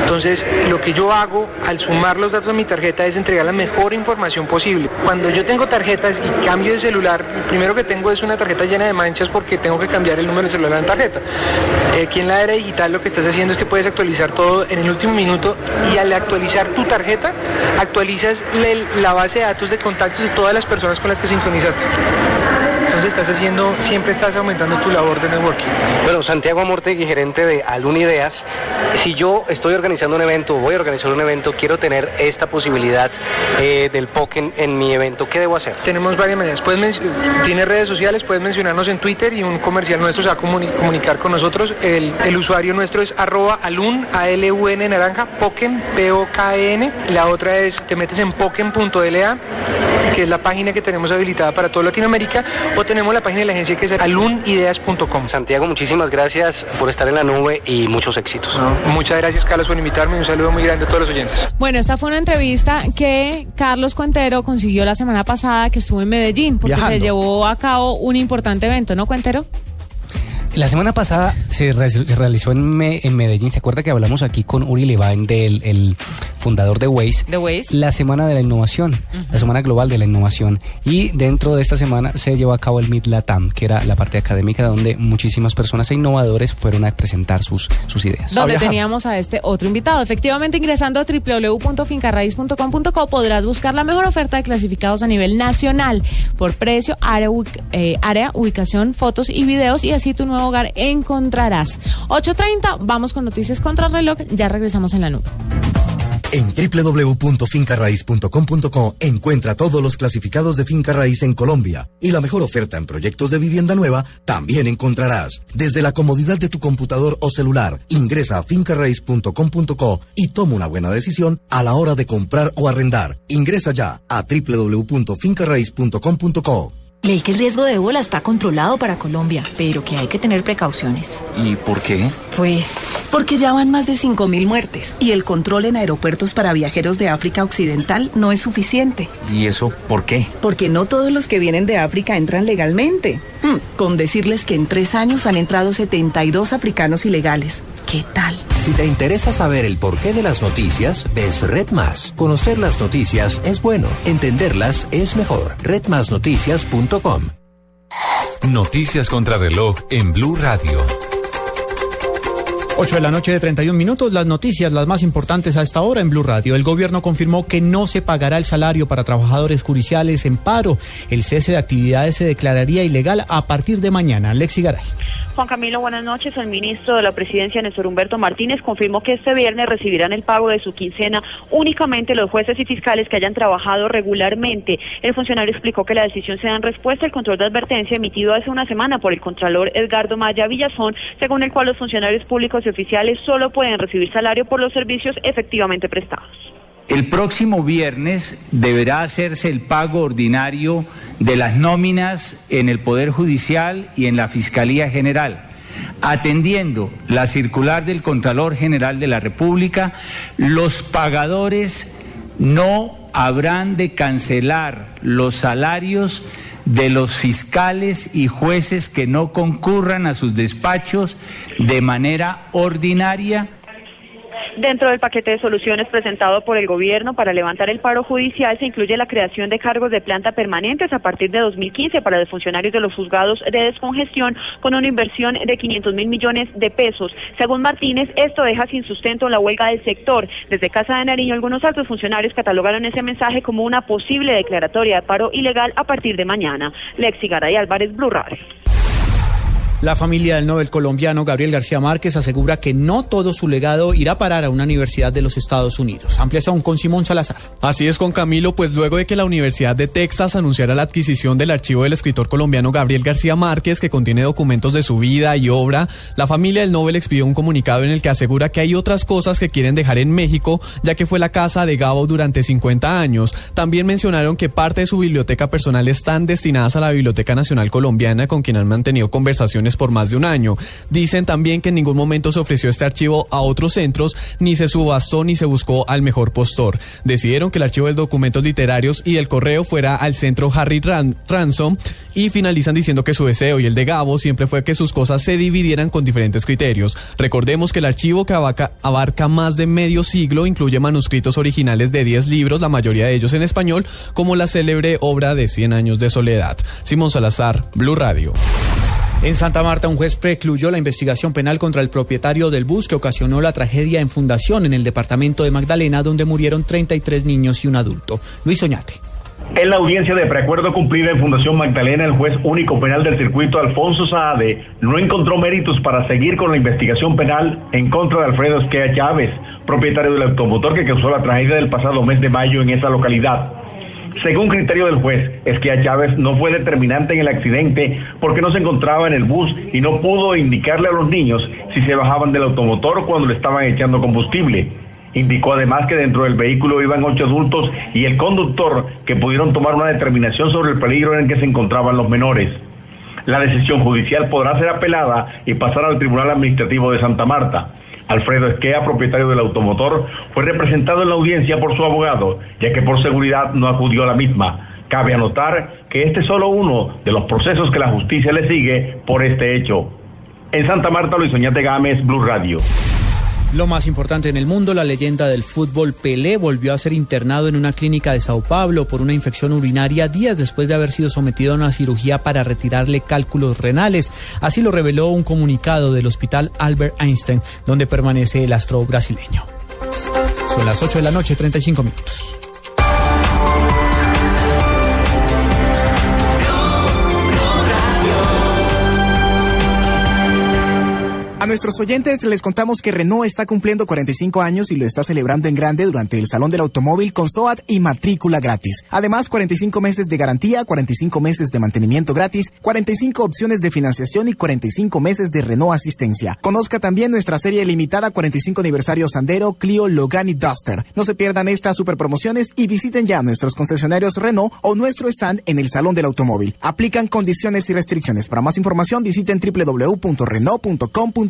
Entonces, lo que yo hago al sumar los datos a mi tarjeta es entregar la mejor información posible. Cuando yo tengo tarjetas y cambio de celular, lo primero que tengo es una tarjeta llena de manchas porque tengo que cambiar el número de celular en tarjeta. Eh, aquí en la era digital lo que estás haciendo es que puedes actualizar todo en el último minuto y al actualizar tu tarjeta, actualizas la base de datos de contactos de todas las personas con las que sincronizaste. Entonces estás haciendo, siempre estás aumentando tu labor de networking. Bueno, Santiago Amortegui, gerente de Alun Ideas. Si yo estoy organizando un evento, voy a organizar un evento, quiero tener esta posibilidad eh, del Pokémon en mi evento, ¿qué debo hacer? Tenemos varias maneras. Puedes tienes redes sociales, puedes mencionarnos en Twitter y un comercial nuestro se va a comuni- comunicar con nosotros. El, el usuario nuestro es arroba alun, A-L-U-N naranja, Poken, P-O-K-E-N. La otra es, te metes en poken.la, que es la página que tenemos habilitada para toda Latinoamérica, o tenemos la página de la agencia que es alunideas.com. Santiago, muchísimas gracias por estar en la nube y muchos éxitos. Muchas gracias, Carlos, por invitarme y un saludo muy grande a todos los oyentes. Bueno, esta fue una entrevista que Carlos Cuentero consiguió la semana pasada que estuvo en Medellín, porque Viajando. se llevó a cabo un importante evento, ¿no, Cuentero? La semana pasada se, re- se realizó en, Me- en Medellín, ¿se acuerda que hablamos aquí con Uri Levine, del el fundador de Waze? De Waze. La Semana de la Innovación, la Semana Global de la Innovación. Y dentro de esta semana se llevó a cabo el Mid Latam, que era la parte académica donde muchísimas personas e innovadores fueron a presentar sus, sus ideas. Donde teníamos a este otro invitado. Efectivamente, ingresando a www.fincarraiz.com.co podrás buscar la mejor oferta de clasificados a nivel nacional por precio, área, ubic- eh, área, ubicación, fotos y videos y así tu nuevo hogar encontrarás. 8.30, vamos con noticias contra reloj, ya regresamos en la nube. En www.fincarraiz.com.co encuentra todos los clasificados de finca raíz en Colombia y la mejor oferta en proyectos de vivienda nueva también encontrarás. Desde la comodidad de tu computador o celular, ingresa a fincarraiz.com.co y toma una buena decisión a la hora de comprar o arrendar. Ingresa ya a www.fincarraiz.com.co. Leí que el riesgo de ébola está controlado para Colombia, pero que hay que tener precauciones. ¿Y por qué? Pues porque ya van más de 5.000 muertes y el control en aeropuertos para viajeros de África Occidental no es suficiente. ¿Y eso por qué? Porque no todos los que vienen de África entran legalmente. Mm, con decirles que en tres años han entrado 72 africanos ilegales. ¿Qué tal? Si te interesa saber el porqué de las noticias, ves Red Más. Conocer las noticias es bueno, entenderlas es mejor. redmasnoticias.com Noticias contra reloj en Blue Radio. 8 de la noche de 31 minutos, las noticias, las más importantes a esta hora en Blue Radio. El gobierno confirmó que no se pagará el salario para trabajadores judiciales en paro. El cese de actividades se declararía ilegal a partir de mañana. Lexi Garay. Juan Camilo, buenas noches. El ministro de la Presidencia, Néstor Humberto Martínez, confirmó que este viernes recibirán el pago de su quincena únicamente los jueces y fiscales que hayan trabajado regularmente. El funcionario explicó que la decisión se da en respuesta al control de advertencia emitido hace una semana por el Contralor Edgardo Maya Villazón, según el cual los funcionarios públicos y oficiales solo pueden recibir salario por los servicios efectivamente prestados. El próximo viernes deberá hacerse el pago ordinario de las nóminas en el Poder Judicial y en la Fiscalía General. Atendiendo la circular del Contralor General de la República, los pagadores no habrán de cancelar los salarios de los fiscales y jueces que no concurran a sus despachos de manera ordinaria Dentro del paquete de soluciones presentado por el gobierno para levantar el paro judicial se incluye la creación de cargos de planta permanentes a partir de 2015 para los funcionarios de los juzgados de descongestión con una inversión de 500 mil millones de pesos. Según Martínez, esto deja sin sustento la huelga del sector. Desde Casa de Nariño, algunos altos funcionarios catalogaron ese mensaje como una posible declaratoria de paro ilegal a partir de mañana. Lexi Garay Álvarez, Blue Radio. La familia del Nobel colombiano Gabriel García Márquez asegura que no todo su legado irá a parar a una universidad de los Estados Unidos. Amplias aún con Simón Salazar. Así es con Camilo, pues luego de que la Universidad de Texas anunciara la adquisición del archivo del escritor colombiano Gabriel García Márquez, que contiene documentos de su vida y obra, la familia del Nobel expidió un comunicado en el que asegura que hay otras cosas que quieren dejar en México, ya que fue la casa de Gabo durante 50 años. También mencionaron que parte de su biblioteca personal están destinadas a la Biblioteca Nacional Colombiana, con quien han mantenido conversaciones por más de un año. Dicen también que en ningún momento se ofreció este archivo a otros centros, ni se subastó ni se buscó al mejor postor. Decidieron que el archivo de documentos literarios y el correo fuera al centro Harry Ransom y finalizan diciendo que su deseo y el de Gabo siempre fue que sus cosas se dividieran con diferentes criterios. Recordemos que el archivo que abarca, abarca más de medio siglo incluye manuscritos originales de 10 libros, la mayoría de ellos en español, como la célebre obra de 100 años de soledad. Simón Salazar, Blue Radio. En Santa Marta, un juez precluyó la investigación penal contra el propietario del bus que ocasionó la tragedia en Fundación en el departamento de Magdalena, donde murieron 33 niños y un adulto. Luis Oñate. En la audiencia de preacuerdo cumplida en Fundación Magdalena, el juez único penal del circuito, Alfonso Saade, no encontró méritos para seguir con la investigación penal en contra de Alfredo Esquea Chávez, propietario del automotor que causó la tragedia del pasado mes de mayo en esa localidad. Según criterio del juez, Esquia Chávez no fue determinante en el accidente porque no se encontraba en el bus y no pudo indicarle a los niños si se bajaban del automotor cuando le estaban echando combustible. Indicó además que dentro del vehículo iban ocho adultos y el conductor que pudieron tomar una determinación sobre el peligro en el que se encontraban los menores. La decisión judicial podrá ser apelada y pasar al Tribunal Administrativo de Santa Marta. Alfredo Esquea, propietario del automotor, fue representado en la audiencia por su abogado, ya que por seguridad no acudió a la misma. Cabe anotar que este es solo uno de los procesos que la justicia le sigue por este hecho. En Santa Marta, Luis Oñate Gámez, Blue Radio. Lo más importante en el mundo, la leyenda del fútbol Pelé volvió a ser internado en una clínica de Sao Paulo por una infección urinaria días después de haber sido sometido a una cirugía para retirarle cálculos renales. Así lo reveló un comunicado del hospital Albert Einstein, donde permanece el astro brasileño. Son las 8 de la noche, 35 minutos. Nuestros oyentes les contamos que Renault está cumpliendo 45 años y lo está celebrando en grande durante el Salón del Automóvil con SOAT y matrícula gratis. Además, 45 meses de garantía, 45 meses de mantenimiento gratis, 45 opciones de financiación y 45 meses de Renault asistencia. Conozca también nuestra serie limitada 45 aniversario Sandero, Clio, Logan y Duster. No se pierdan estas super promociones y visiten ya nuestros concesionarios Renault o nuestro stand en el Salón del Automóvil. Aplican condiciones y restricciones. Para más información visiten www.renault.com.co.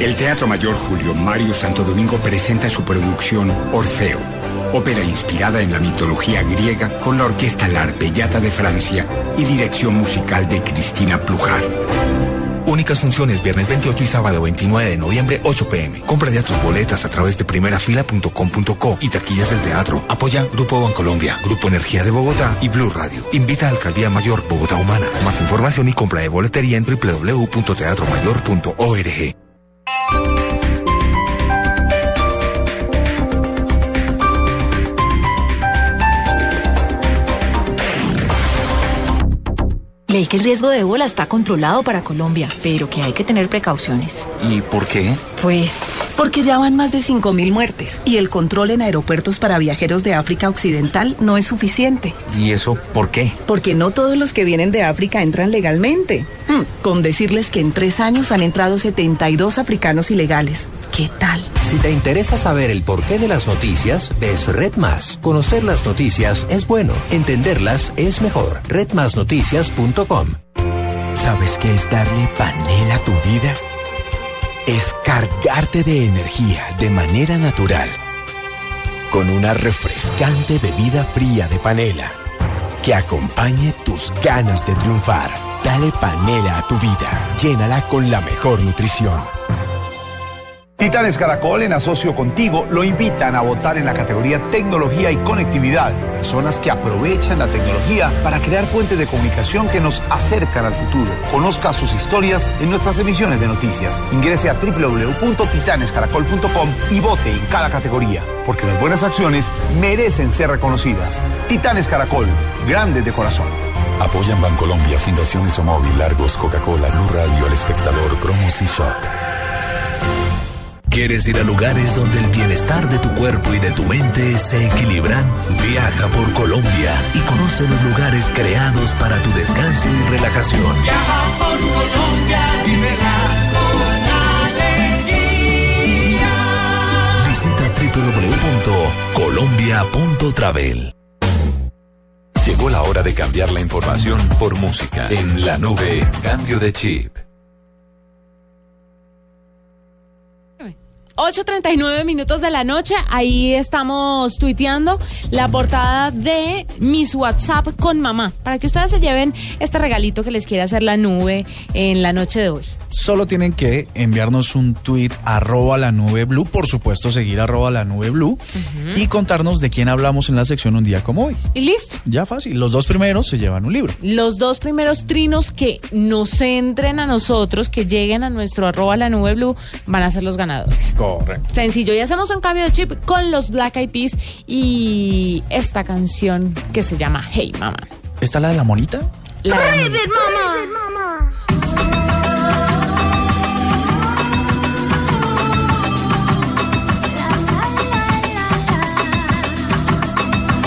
El Teatro Mayor Julio Mario Santo Domingo presenta su producción Orfeo, ópera inspirada en la mitología griega con la orquesta La Arpellata de Francia y dirección musical de Cristina Plujar. Únicas funciones viernes 28 y sábado 29 de noviembre 8 pm. Compra ya tus boletas a través de primerafila.com.co y taquillas del teatro. Apoya Grupo Bancolombia, Grupo Energía de Bogotá y Blue Radio. Invita a Alcaldía Mayor Bogotá Humana. Más información y compra de boletería en www.teatromayor.org. Leí que el riesgo de ébola está controlado para Colombia, pero que hay que tener precauciones. ¿Y por qué? Pues Porque ya van más de 5.000 muertes y el control en aeropuertos para viajeros de África Occidental no es suficiente. ¿Y eso por qué? Porque no todos los que vienen de África entran legalmente. Mm, Con decirles que en tres años han entrado 72 africanos ilegales. ¿Qué tal? Si te interesa saber el porqué de las noticias, ves Red Más. Conocer las noticias es bueno, entenderlas es mejor. Redmasnoticias.com. ¿Sabes qué es darle panela a tu vida? Es cargarte de energía de manera natural. Con una refrescante bebida fría de panela que acompañe tus ganas de triunfar. Dale panela a tu vida. Llénala con la mejor nutrición. Titanes Caracol, en asocio contigo, lo invitan a votar en la categoría Tecnología y Conectividad. Personas que aprovechan la tecnología para crear puentes de comunicación que nos acercan al futuro. Conozca sus historias en nuestras emisiones de noticias. Ingrese a www.titanescaracol.com y vote en cada categoría, porque las buenas acciones merecen ser reconocidas. Titanes Caracol, grandes de corazón. Apoyan Bancolombia, Fundación Isomóvil, Largos, Coca-Cola, Blue Radio, El Espectador, Promos y Shock. ¿Quieres ir a lugares donde el bienestar de tu cuerpo y de tu mente se equilibran? Viaja por Colombia y conoce los lugares creados para tu descanso y relajación. Viaja por Colombia, Visita www.colombia.travel. Llegó la hora de cambiar la información por música. En la nube, cambio de chip. 8.39 minutos de la noche, ahí estamos tuiteando la portada de Mis WhatsApp con mamá, para que ustedes se lleven este regalito que les quiere hacer la nube en la noche de hoy. Solo tienen que enviarnos un tweet arroba la nube blue, por supuesto seguir arroba la nube blue y contarnos de quién hablamos en la sección un día como hoy. Y listo. Ya fácil, los dos primeros se llevan un libro. Los dos primeros trinos que nos entren a nosotros, que lleguen a nuestro arroba la nube blue, van a ser los ganadores. Correcto. Sencillo, y hacemos un cambio de chip con los Black Eyed Peas y esta canción que se llama Hey Mama. ¿Está la de la monita? La de monita.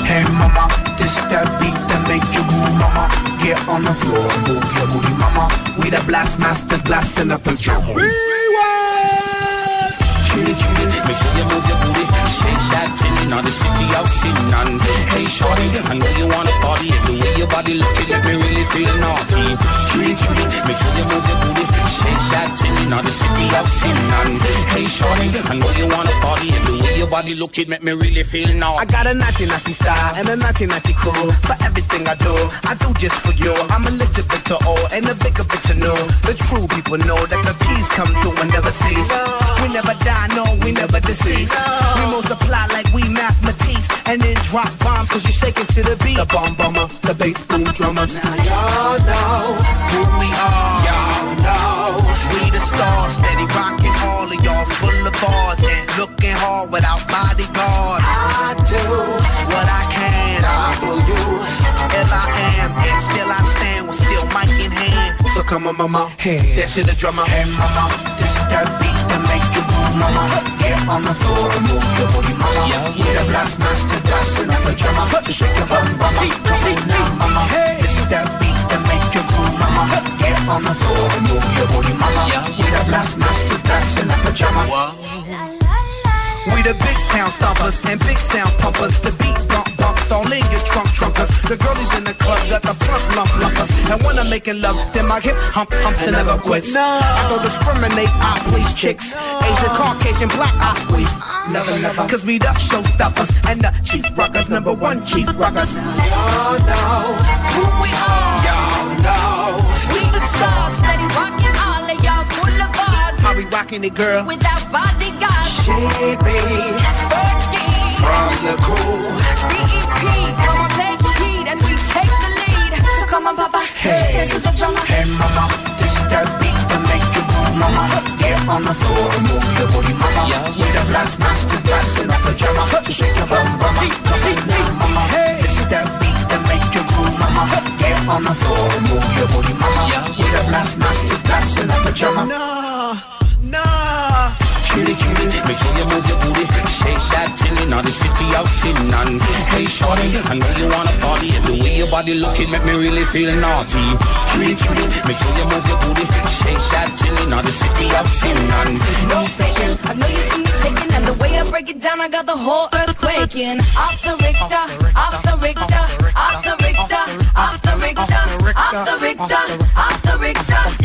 Hey mama, this that beat that make you move, mama. Get on the floor, move your booty, mama. We the blast masters, blasting up the drum. Rewind. Cutie, cutie, make sure you move your booty. Shake that titty, now the city on. Hey shorty, I know you wanna party. The way your body looking, let me really feel naughty. Cutie, cutie, make sure you move your booty. Shake that now or the city of sin. And hey, shorty, I know you wanna party, and the way your body look, it make me really feel now. I got a naughty naughty style and a naughty naughty crew. For everything I do, I do just for you. I'm a little bit to old and a bigger bit to know. The true people know that the peace come through and never cease. We never die, no, we never decease. We multiply like we mathematics and then drop bombs cause you're shaking to the beat. The bomb bomber, the bass boom drummers. Now y'all know who we are. Y'all know we the stars, steady rocking all of y'all's boulevards and looking hard without bodyguards. I do what I can. W L I am, and still I stand with still mic in hand. Come on, mama, hey, that's it, the drummer. Hey, mama, this that beat that make you move, mama. Get on the floor and move your booty, mama. Yeah, yeah. The blast master dancing up the drummer. To shake your bum, mama. Come on now, mama. Hey, this that beat that make you groove, mama. Get on the floor and move your booty, mama. Yeah, yeah. The blast master dancing up the drummer. We the big town stompers and big sound pumpers. The beat bump bumps all in your trunk trunkers. The girlies in the club got the plump lump lumpers. And when I'm making love, then my hip hump humps and never quits. I don't discriminate, I please chicks. Asian, Caucasian, black, I squeeze. Never, never. Cause we the showstoppers and the cheap rockers, number one cheap rockers. Y'all know who we are. Y'all know We the stars, steady rocking all of y'all's boulevards. how we rocking it, girl. Without bodyguards. Shit, baby. Fergie. From the cool. BEP, come on, take heed as we take the lead. So come on, Papa, Hey. dance to the drummer. Hey mama, this that beat that make you move, mama. Get on the floor and move your booty, mama. We the blast master blasting up the drummer. To shake your bum, mama. Come on now, mama. This that beat that make you groove, mama. Get on the floor and move your booty, mama. We the blast master blasting up the drummer. Nah, nah. Cutie, cutie, make sure you move your booty. Shake that tilly, now the city of sin. And hey, shorty, I know you wanna party. The way your body looking make me really feel naughty. Cutie, cutie, make sure you move your booty. Shake that tilly, now the city of sin. And No faking, I know you see me shaking, and the way I break it down, I got the whole earth quaking. Off the Richter, off the Richter, off the Richter, off the Richter, off the Richter, off the Richter.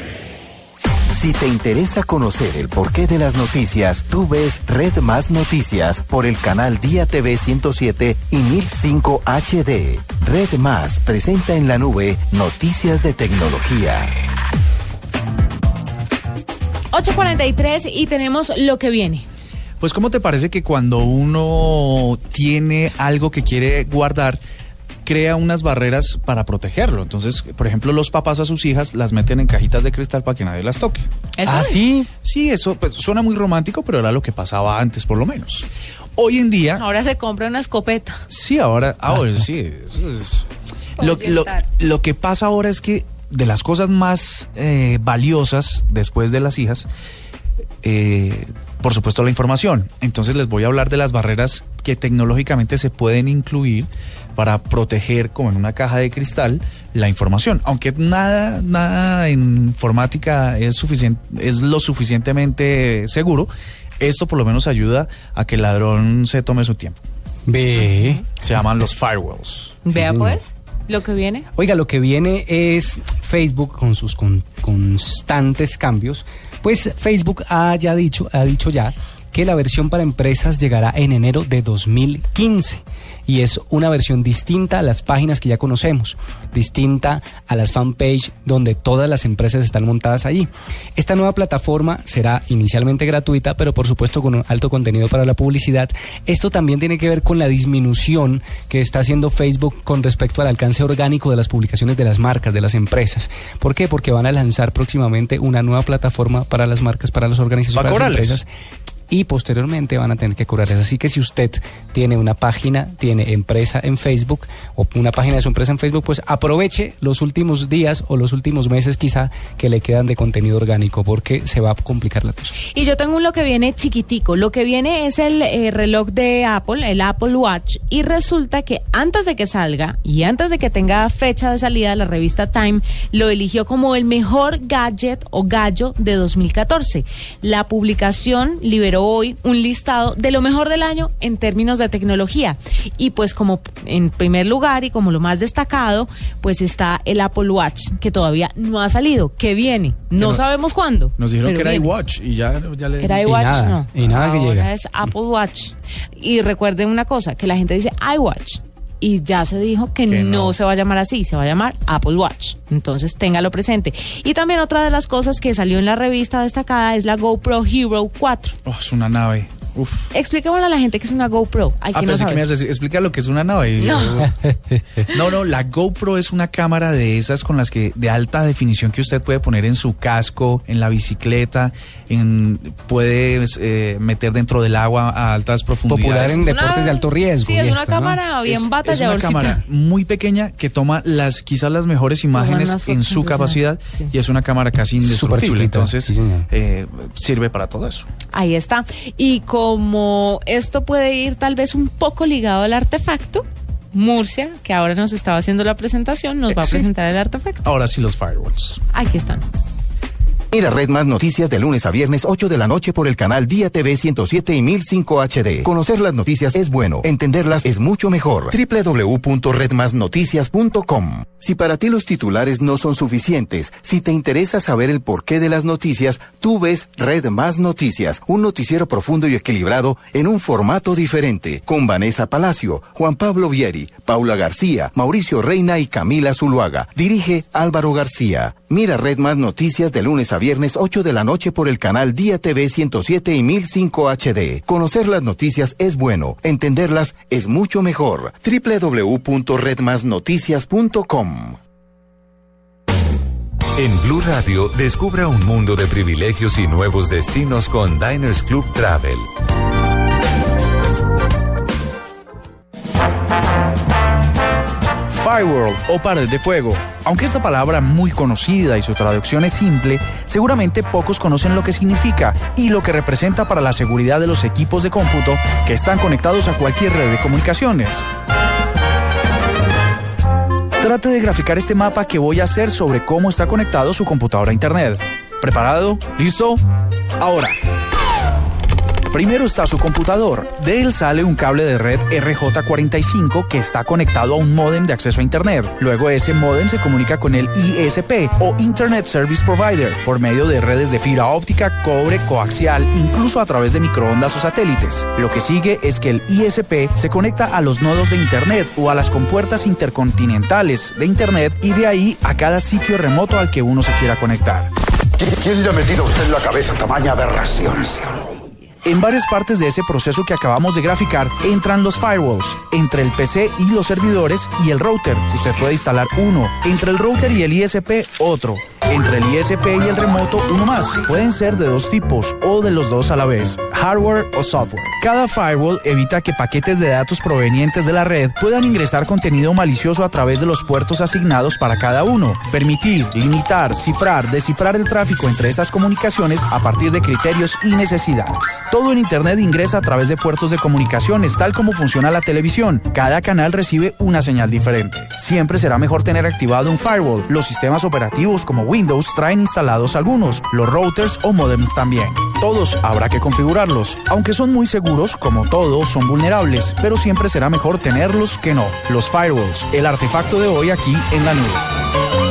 Si te interesa conocer el porqué de las noticias, tú ves Red Más Noticias por el canal Día TV 107 y 1005 HD. Red Más presenta en la nube noticias de tecnología. 8.43 y tenemos lo que viene. Pues ¿cómo te parece que cuando uno tiene algo que quiere guardar, crea unas barreras para protegerlo? Entonces, por ejemplo, los papás a sus hijas las meten en cajitas de cristal para que nadie las toque. ¿Eso ¿Ah, es? sí? Sí, eso pues, suena muy romántico, pero era lo que pasaba antes, por lo menos. Hoy en día... Ahora se compra una escopeta. Sí, ahora, ahora sí. eso es- Lo, lo- lo que pasa ahora es que de las cosas más eh, valiosas después de las hijas, eh, por supuesto la información. Entonces les voy a hablar de las barreras que tecnológicamente se pueden incluir para proteger, como en una caja de cristal, la información. Aunque nada, nada en informática es suficiente, es lo suficientemente seguro. Esto por lo menos ayuda a que el ladrón se tome su tiempo. Ve. Se llaman los firewalls. Vea señor. pues, lo que viene. Oiga, lo que viene es Facebook con sus con- constantes cambios. Pues Facebook ha ya dicho, ha dicho ya que la versión para empresas llegará en enero de 2015 y es una versión distinta a las páginas que ya conocemos, distinta a las fanpage donde todas las empresas están montadas allí. Esta nueva plataforma será inicialmente gratuita, pero por supuesto con un alto contenido para la publicidad. Esto también tiene que ver con la disminución que está haciendo Facebook con respecto al alcance orgánico de las publicaciones de las marcas, de las empresas. ¿Por qué? Porque van a lanzar próximamente una nueva plataforma para las marcas, para las organizaciones, ¿Va a para las empresas. Y posteriormente van a tener que cobrarles. Así que si usted tiene una página, tiene empresa en Facebook o una página de su empresa en Facebook, pues aproveche los últimos días o los últimos meses quizá que le quedan de contenido orgánico porque se va a complicar la cosa. Y yo tengo un lo que viene chiquitico. Lo que viene es el eh, reloj de Apple, el Apple Watch. Y resulta que antes de que salga y antes de que tenga fecha de salida, la revista Time lo eligió como el mejor gadget o gallo de 2014. La publicación liberó hoy un listado de lo mejor del año en términos de tecnología. Y pues como en primer lugar y como lo más destacado, pues está el Apple Watch, que todavía no ha salido, que viene. No, no- sabemos cuándo. Nos dijeron que era viene. iWatch y ya, ya le... Era iWatch, no. y nada que Ahora llega. es Apple Watch. Y recuerden una cosa, que la gente dice iWatch. Y ya se dijo que, Que no. no. se va a llamar así, se va a llamar Apple Watch. Entonces téngalo presente. Y también otra de las cosas que salió en la revista destacada es la GoPro Hero 4. Oh, es una nave. Uf. Expliquémosle a la gente que es una GoPro. Ah, que no pensé que sabe. me ibas a decir, explica lo que es una nave. No. <laughs> no, no, la GoPro es una cámara de esas con las que de alta definición que usted puede poner en su casco, en la bicicleta, en puede eh, meter dentro del agua a altas profundidades. Popular en deportes de alto riesgo. Sí, y es una esto, ¿no? cámara bien Es- es, una cámara muy pequeña que toma las quizás las mejores imágenes en su capacidad y es una cámara casi indestructible. Entonces sí, eh, sirve para todo eso. Ahí está. Y como esto puede ir tal vez un poco ligado al artefacto, Murcia, que ahora nos estaba haciendo la presentación, nos va a Sí. presentar el artefacto. Ahora sí los firewalls. Aquí están. Mira Red Más Noticias de lunes a viernes 8 de la noche por el canal Día TV 107 y 1005 HD. Conocer las noticias es bueno, entenderlas es mucho mejor. www.redmasnoticias.com Si para ti los titulares no son suficientes, si te interesa saber el porqué de las noticias, tú ves Red Más Noticias, un noticiero profundo y equilibrado en un formato diferente, con Vanessa Palacio, Juan Pablo Vieri, Paula García, Mauricio Reina y Camila Zuluaga. Dirige Álvaro García. Mira Red Más Noticias de lunes a viernes 8 de la noche por el canal Día TV 107 y 1005 HD. Conocer las noticias es bueno, entenderlas es mucho mejor. www.redmasnoticias.com En Blue Radio, descubra un mundo de privilegios y nuevos destinos con Diners Club Travel. Fireworld o pared de fuego. Aunque esta palabra muy conocida y su traducción es simple, seguramente pocos conocen lo que significa y lo que representa para la seguridad de los equipos de cómputo que están conectados a cualquier red de comunicaciones. Trate de graficar este mapa que voy a hacer sobre cómo está conectado su computadora a Internet. ¿Preparado? ¿Listo? Ahora. Primero está su computador. De él sale un cable de red RJ45 que está conectado a un módem de acceso a Internet. Luego ese módem se comunica con el ISP o Internet Service Provider por medio de redes de fibra óptica, cobre, coaxial, incluso a través de microondas o satélites. Lo que sigue es que el ISP se conecta a los nodos de Internet o a las compuertas intercontinentales de Internet y de ahí a cada sitio remoto al que uno se quiera conectar. ¿Quién le ha metido a usted en la cabeza tamaña aberración? En varias partes de ese proceso que acabamos de graficar entran los firewalls, entre el PC y los servidores y el router. Usted puede instalar uno, entre el router y el ISP otro, entre el ISP y el remoto uno más. Pueden ser de dos tipos o de los dos a la vez, hardware o software. Cada firewall evita que paquetes de datos provenientes de la red puedan ingresar contenido malicioso a través de los puertos asignados para cada uno. Permitir, limitar, cifrar, descifrar el tráfico entre esas comunicaciones a partir de criterios y necesidades. Todo en Internet ingresa a través de puertos de comunicaciones, tal como funciona la televisión. Cada canal recibe una señal diferente. Siempre será mejor tener activado un firewall. Los sistemas operativos como Windows traen instalados algunos, los routers o modems también. Todos habrá que configurarlos. Aunque son muy seguros, como todos, son vulnerables, pero siempre será mejor tenerlos que no. Los firewalls, el artefacto de hoy aquí en la nube.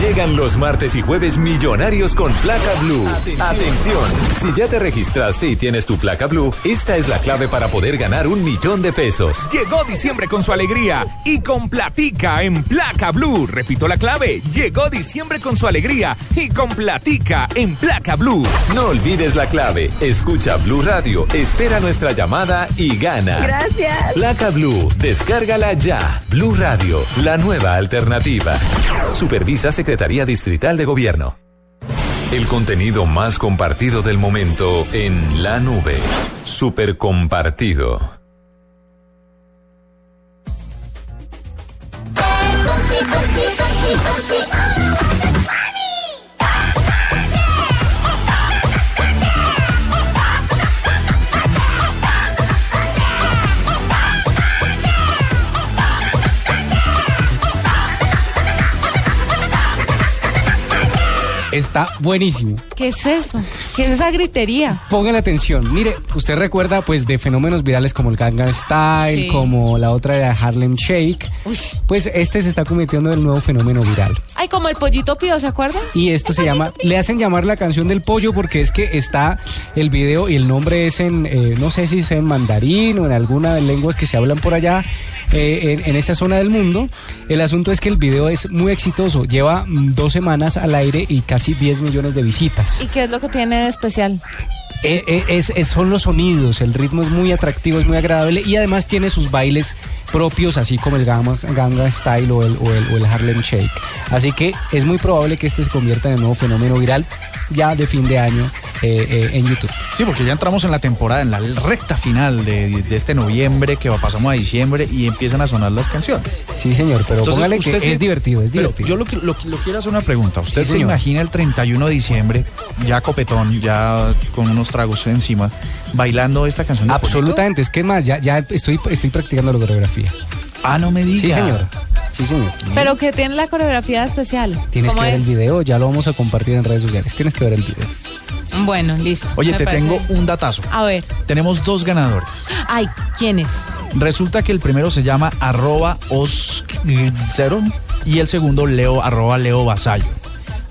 Llegan los martes y jueves millonarios con placa blue. Atención. Si ya te registraste y tienes tu placa blue, esta es la clave para poder ganar un millón de pesos. Llegó diciembre con su alegría y con platica en placa blue. Repito la clave. Llegó diciembre con su alegría y con platica en placa blue. No olvides la clave. Escucha Blue Radio, espera nuestra llamada y gana. Gracias. Placa Blue, descárgala ya. Blue Radio, la nueva alternativa. Supervisa Secretaría Distrital de Gobierno. El contenido más compartido del momento en la nube. Super compartido. Está buenísimo. ¿Qué es eso? ¿Qué es esa gritería? Póngale atención. Mire, usted recuerda pues de fenómenos virales como el Gangnam Style, Sí. como la otra era Harlem Shake. Pues este se está convirtiendo en el nuevo fenómeno viral. Ay, como el pollito pío, ¿se acuerdan? Y esto se llama, le hacen llamar la canción del pollo porque es que está el video y el nombre es en, eh, no sé si es en mandarín o en alguna de lenguas que se hablan por allá eh, en, en esa zona del mundo. El asunto es que el video es muy exitoso, lleva mm, dos semanas al aire y casi 10 millones de visitas. ¿Y qué es lo que tiene especial? Eh, eh, es, son los sonidos, el ritmo es muy atractivo, es muy agradable y además tiene sus bailes propios, así como el Ganga, Ganga Style o el, o, el, o el Harlem Shake. Así que es muy probable que este se convierta en el nuevo fenómeno viral ya de fin de año eh, eh, en YouTube. Sí, porque ya entramos en la temporada, en la recta final de, de este noviembre que pasamos a diciembre y empiezan a sonar las canciones. Sí, señor, pero póngale que es divertido, es pero divertido. Yo lo, que- lo, lo quiero hacer una pregunta. ¿Usted Sí, se señor. imagina el 31 de diciembre, ya copetón, ya con unos tragos encima, bailando esta canción? Absolutamente, es que es más, ya, ya estoy, estoy practicando la coreografía. Ah, no me diga. Sí, señor. Sí, señor. Pero que tiene la coreografía especial. Tienes que ¿Cómo ver el video, ya lo vamos a compartir en redes sociales. Tienes que ver el video. Bueno, listo. Oye, Me te parece- tengo un datazo. A ver. Tenemos dos ganadores. Ay, ¿quién es? Resulta que el primero se llama arroba oscero y el segundo leo arroba leo vasallo.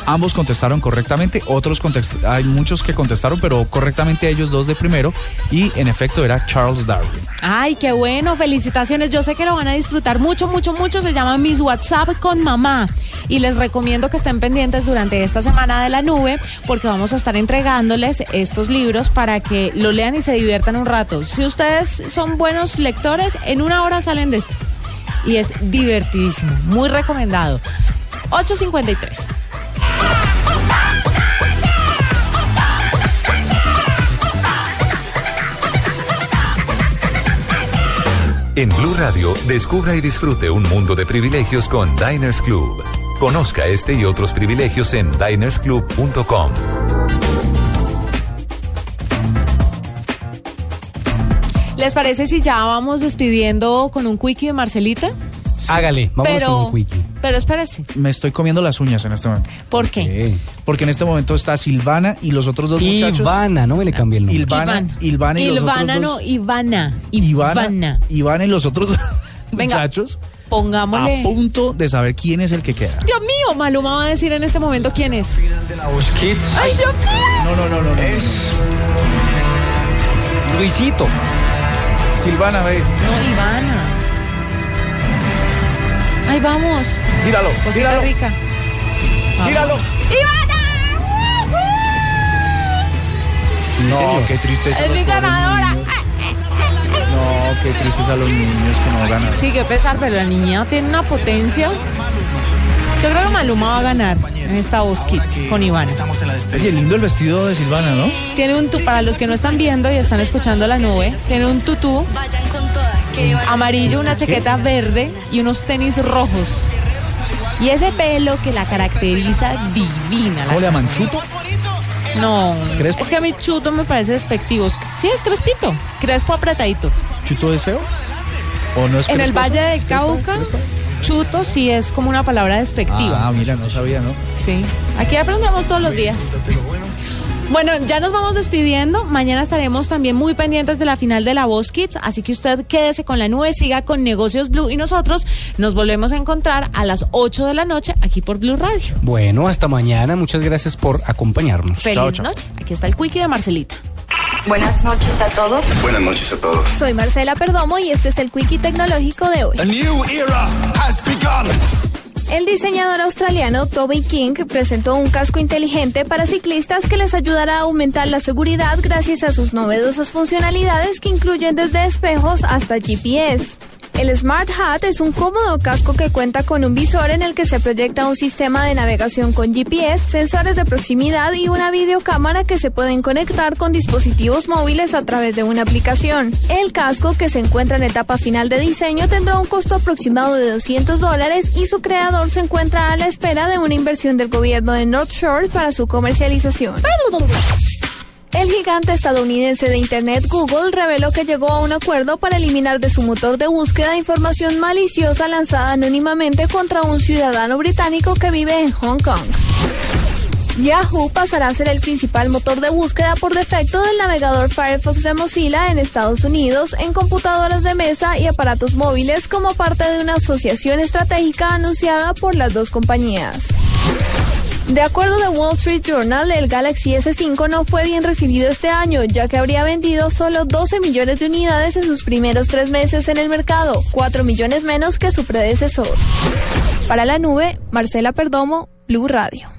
Ambos contestaron correctamente, otros contest- hay muchos que contestaron, pero correctamente ellos dos de primero y en efecto era Charles Darwin. Ay, qué bueno, felicitaciones. Yo sé que lo van a disfrutar mucho, mucho, mucho. Se llama Mis WhatsApp con Mamá. Y les recomiendo que estén pendientes durante esta semana de la nube porque vamos a estar entregándoles estos libros para que lo lean y se diviertan un rato. Si ustedes son buenos lectores, en una hora salen de esto. Y es divertidísimo, muy recomendado. 853. En Blue Radio, descubra y disfrute un mundo de privilegios con Diners Club. Conozca este y otros privilegios en dinersclub.com. ¿Les parece si ya vamos despidiendo con un quickie de Marcelita? Hágale, vamos pero, con un quickie. pero espérese, Me estoy comiendo las uñas en este momento. ¿por qué? Porque en este momento está Silvana y los otros dos muchachos. Ivana, no me le cambié el nombre. Ilvana, Ilvana y los Ilvana, otros no, dos. Ivana. Ivana, Ivana. Ivana y los otros dos <laughs> Venga, muchachos Pongámosle. a punto de saber quién es el que queda. Dios mío, Maluma va a decir en este momento quién es. ¡Ay, Dios mío! No, no, no, no. no. Es Luisito. Silvana, ve. No, Ivana. Ahí vamos. Tíralo, Cosita tíralo. rica. Vamos. Tíralo. ¡Ivana! no, qué tristeza. ¡Es mi ganadora! No, qué tristeza los niños que no ganan. Sí, qué pesar, pero la niña tiene una potencia. Yo creo que Maluma va a ganar en esta voz Kids con Ivana. Oye, lindo el vestido de Silvana, ¿no? Tiene un tu para los que no están viendo y están escuchando la nube, tiene un tutú amarillo, una chaqueta verde y unos tenis rojos. Y ese pelo que la caracteriza divina. la ¿Cómo le llaman? ¿Chuto? No, ¿Crespo? es que a mi chuto me parece despectivo. Sí, es crespito, crespo apretadito. ¿Chuto es feo? ¿O no es En el? Valle del ¿Crespo? Cauca, ¿Crespo? Chuto sí es como una palabra despectiva. Ah, mira, no sabía, ¿no? Sí, aquí aprendemos todos los días. Bueno, ya nos vamos despidiendo. Mañana estaremos también muy pendientes de la final de la Voz Kids, así que usted quédese con la nube, siga con Negocios Blue y nosotros nos volvemos a encontrar a las 8 de la noche aquí por Blue Radio. Bueno, hasta mañana. Muchas gracias por acompañarnos. Feliz noche. Aquí está el quickie de Marcelita. Buenas noches a todos. Buenas noches a todos. Soy Marcela Perdomo y este es el Quickie Tecnológico de hoy. A new era has begun. El diseñador australiano Toby King presentó un casco inteligente para ciclistas que les ayudará a aumentar la seguridad gracias a sus novedosas funcionalidades que incluyen desde espejos hasta GPS. El Smart Hat es un cómodo casco que cuenta con un visor en el que se proyecta un sistema de navegación con GPS, sensores de proximidad y una videocámara que se pueden conectar con dispositivos móviles a través de una aplicación. El casco, que se encuentra en etapa final de diseño, tendrá un costo aproximado de 200 dólares y su creador se encuentra a la espera de una inversión del gobierno de North Shore para su comercialización. El gigante estadounidense de Internet Google reveló que llegó a un acuerdo para eliminar de su motor de búsqueda información maliciosa lanzada anónimamente contra un ciudadano británico que vive en Hong Kong. Yahoo pasará a ser el principal motor de búsqueda por defecto del navegador Firefox de Mozilla en Estados Unidos, en computadoras de mesa y aparatos móviles como parte de una asociación estratégica anunciada por las dos compañías. De acuerdo de Wall Street Journal, el Galaxy S5 no fue bien recibido este año, ya que habría vendido solo 12 millones de unidades en sus primeros tres meses en el mercado, 4 millones menos que su predecesor. Para la nube, Marcela Perdomo, Blue Radio.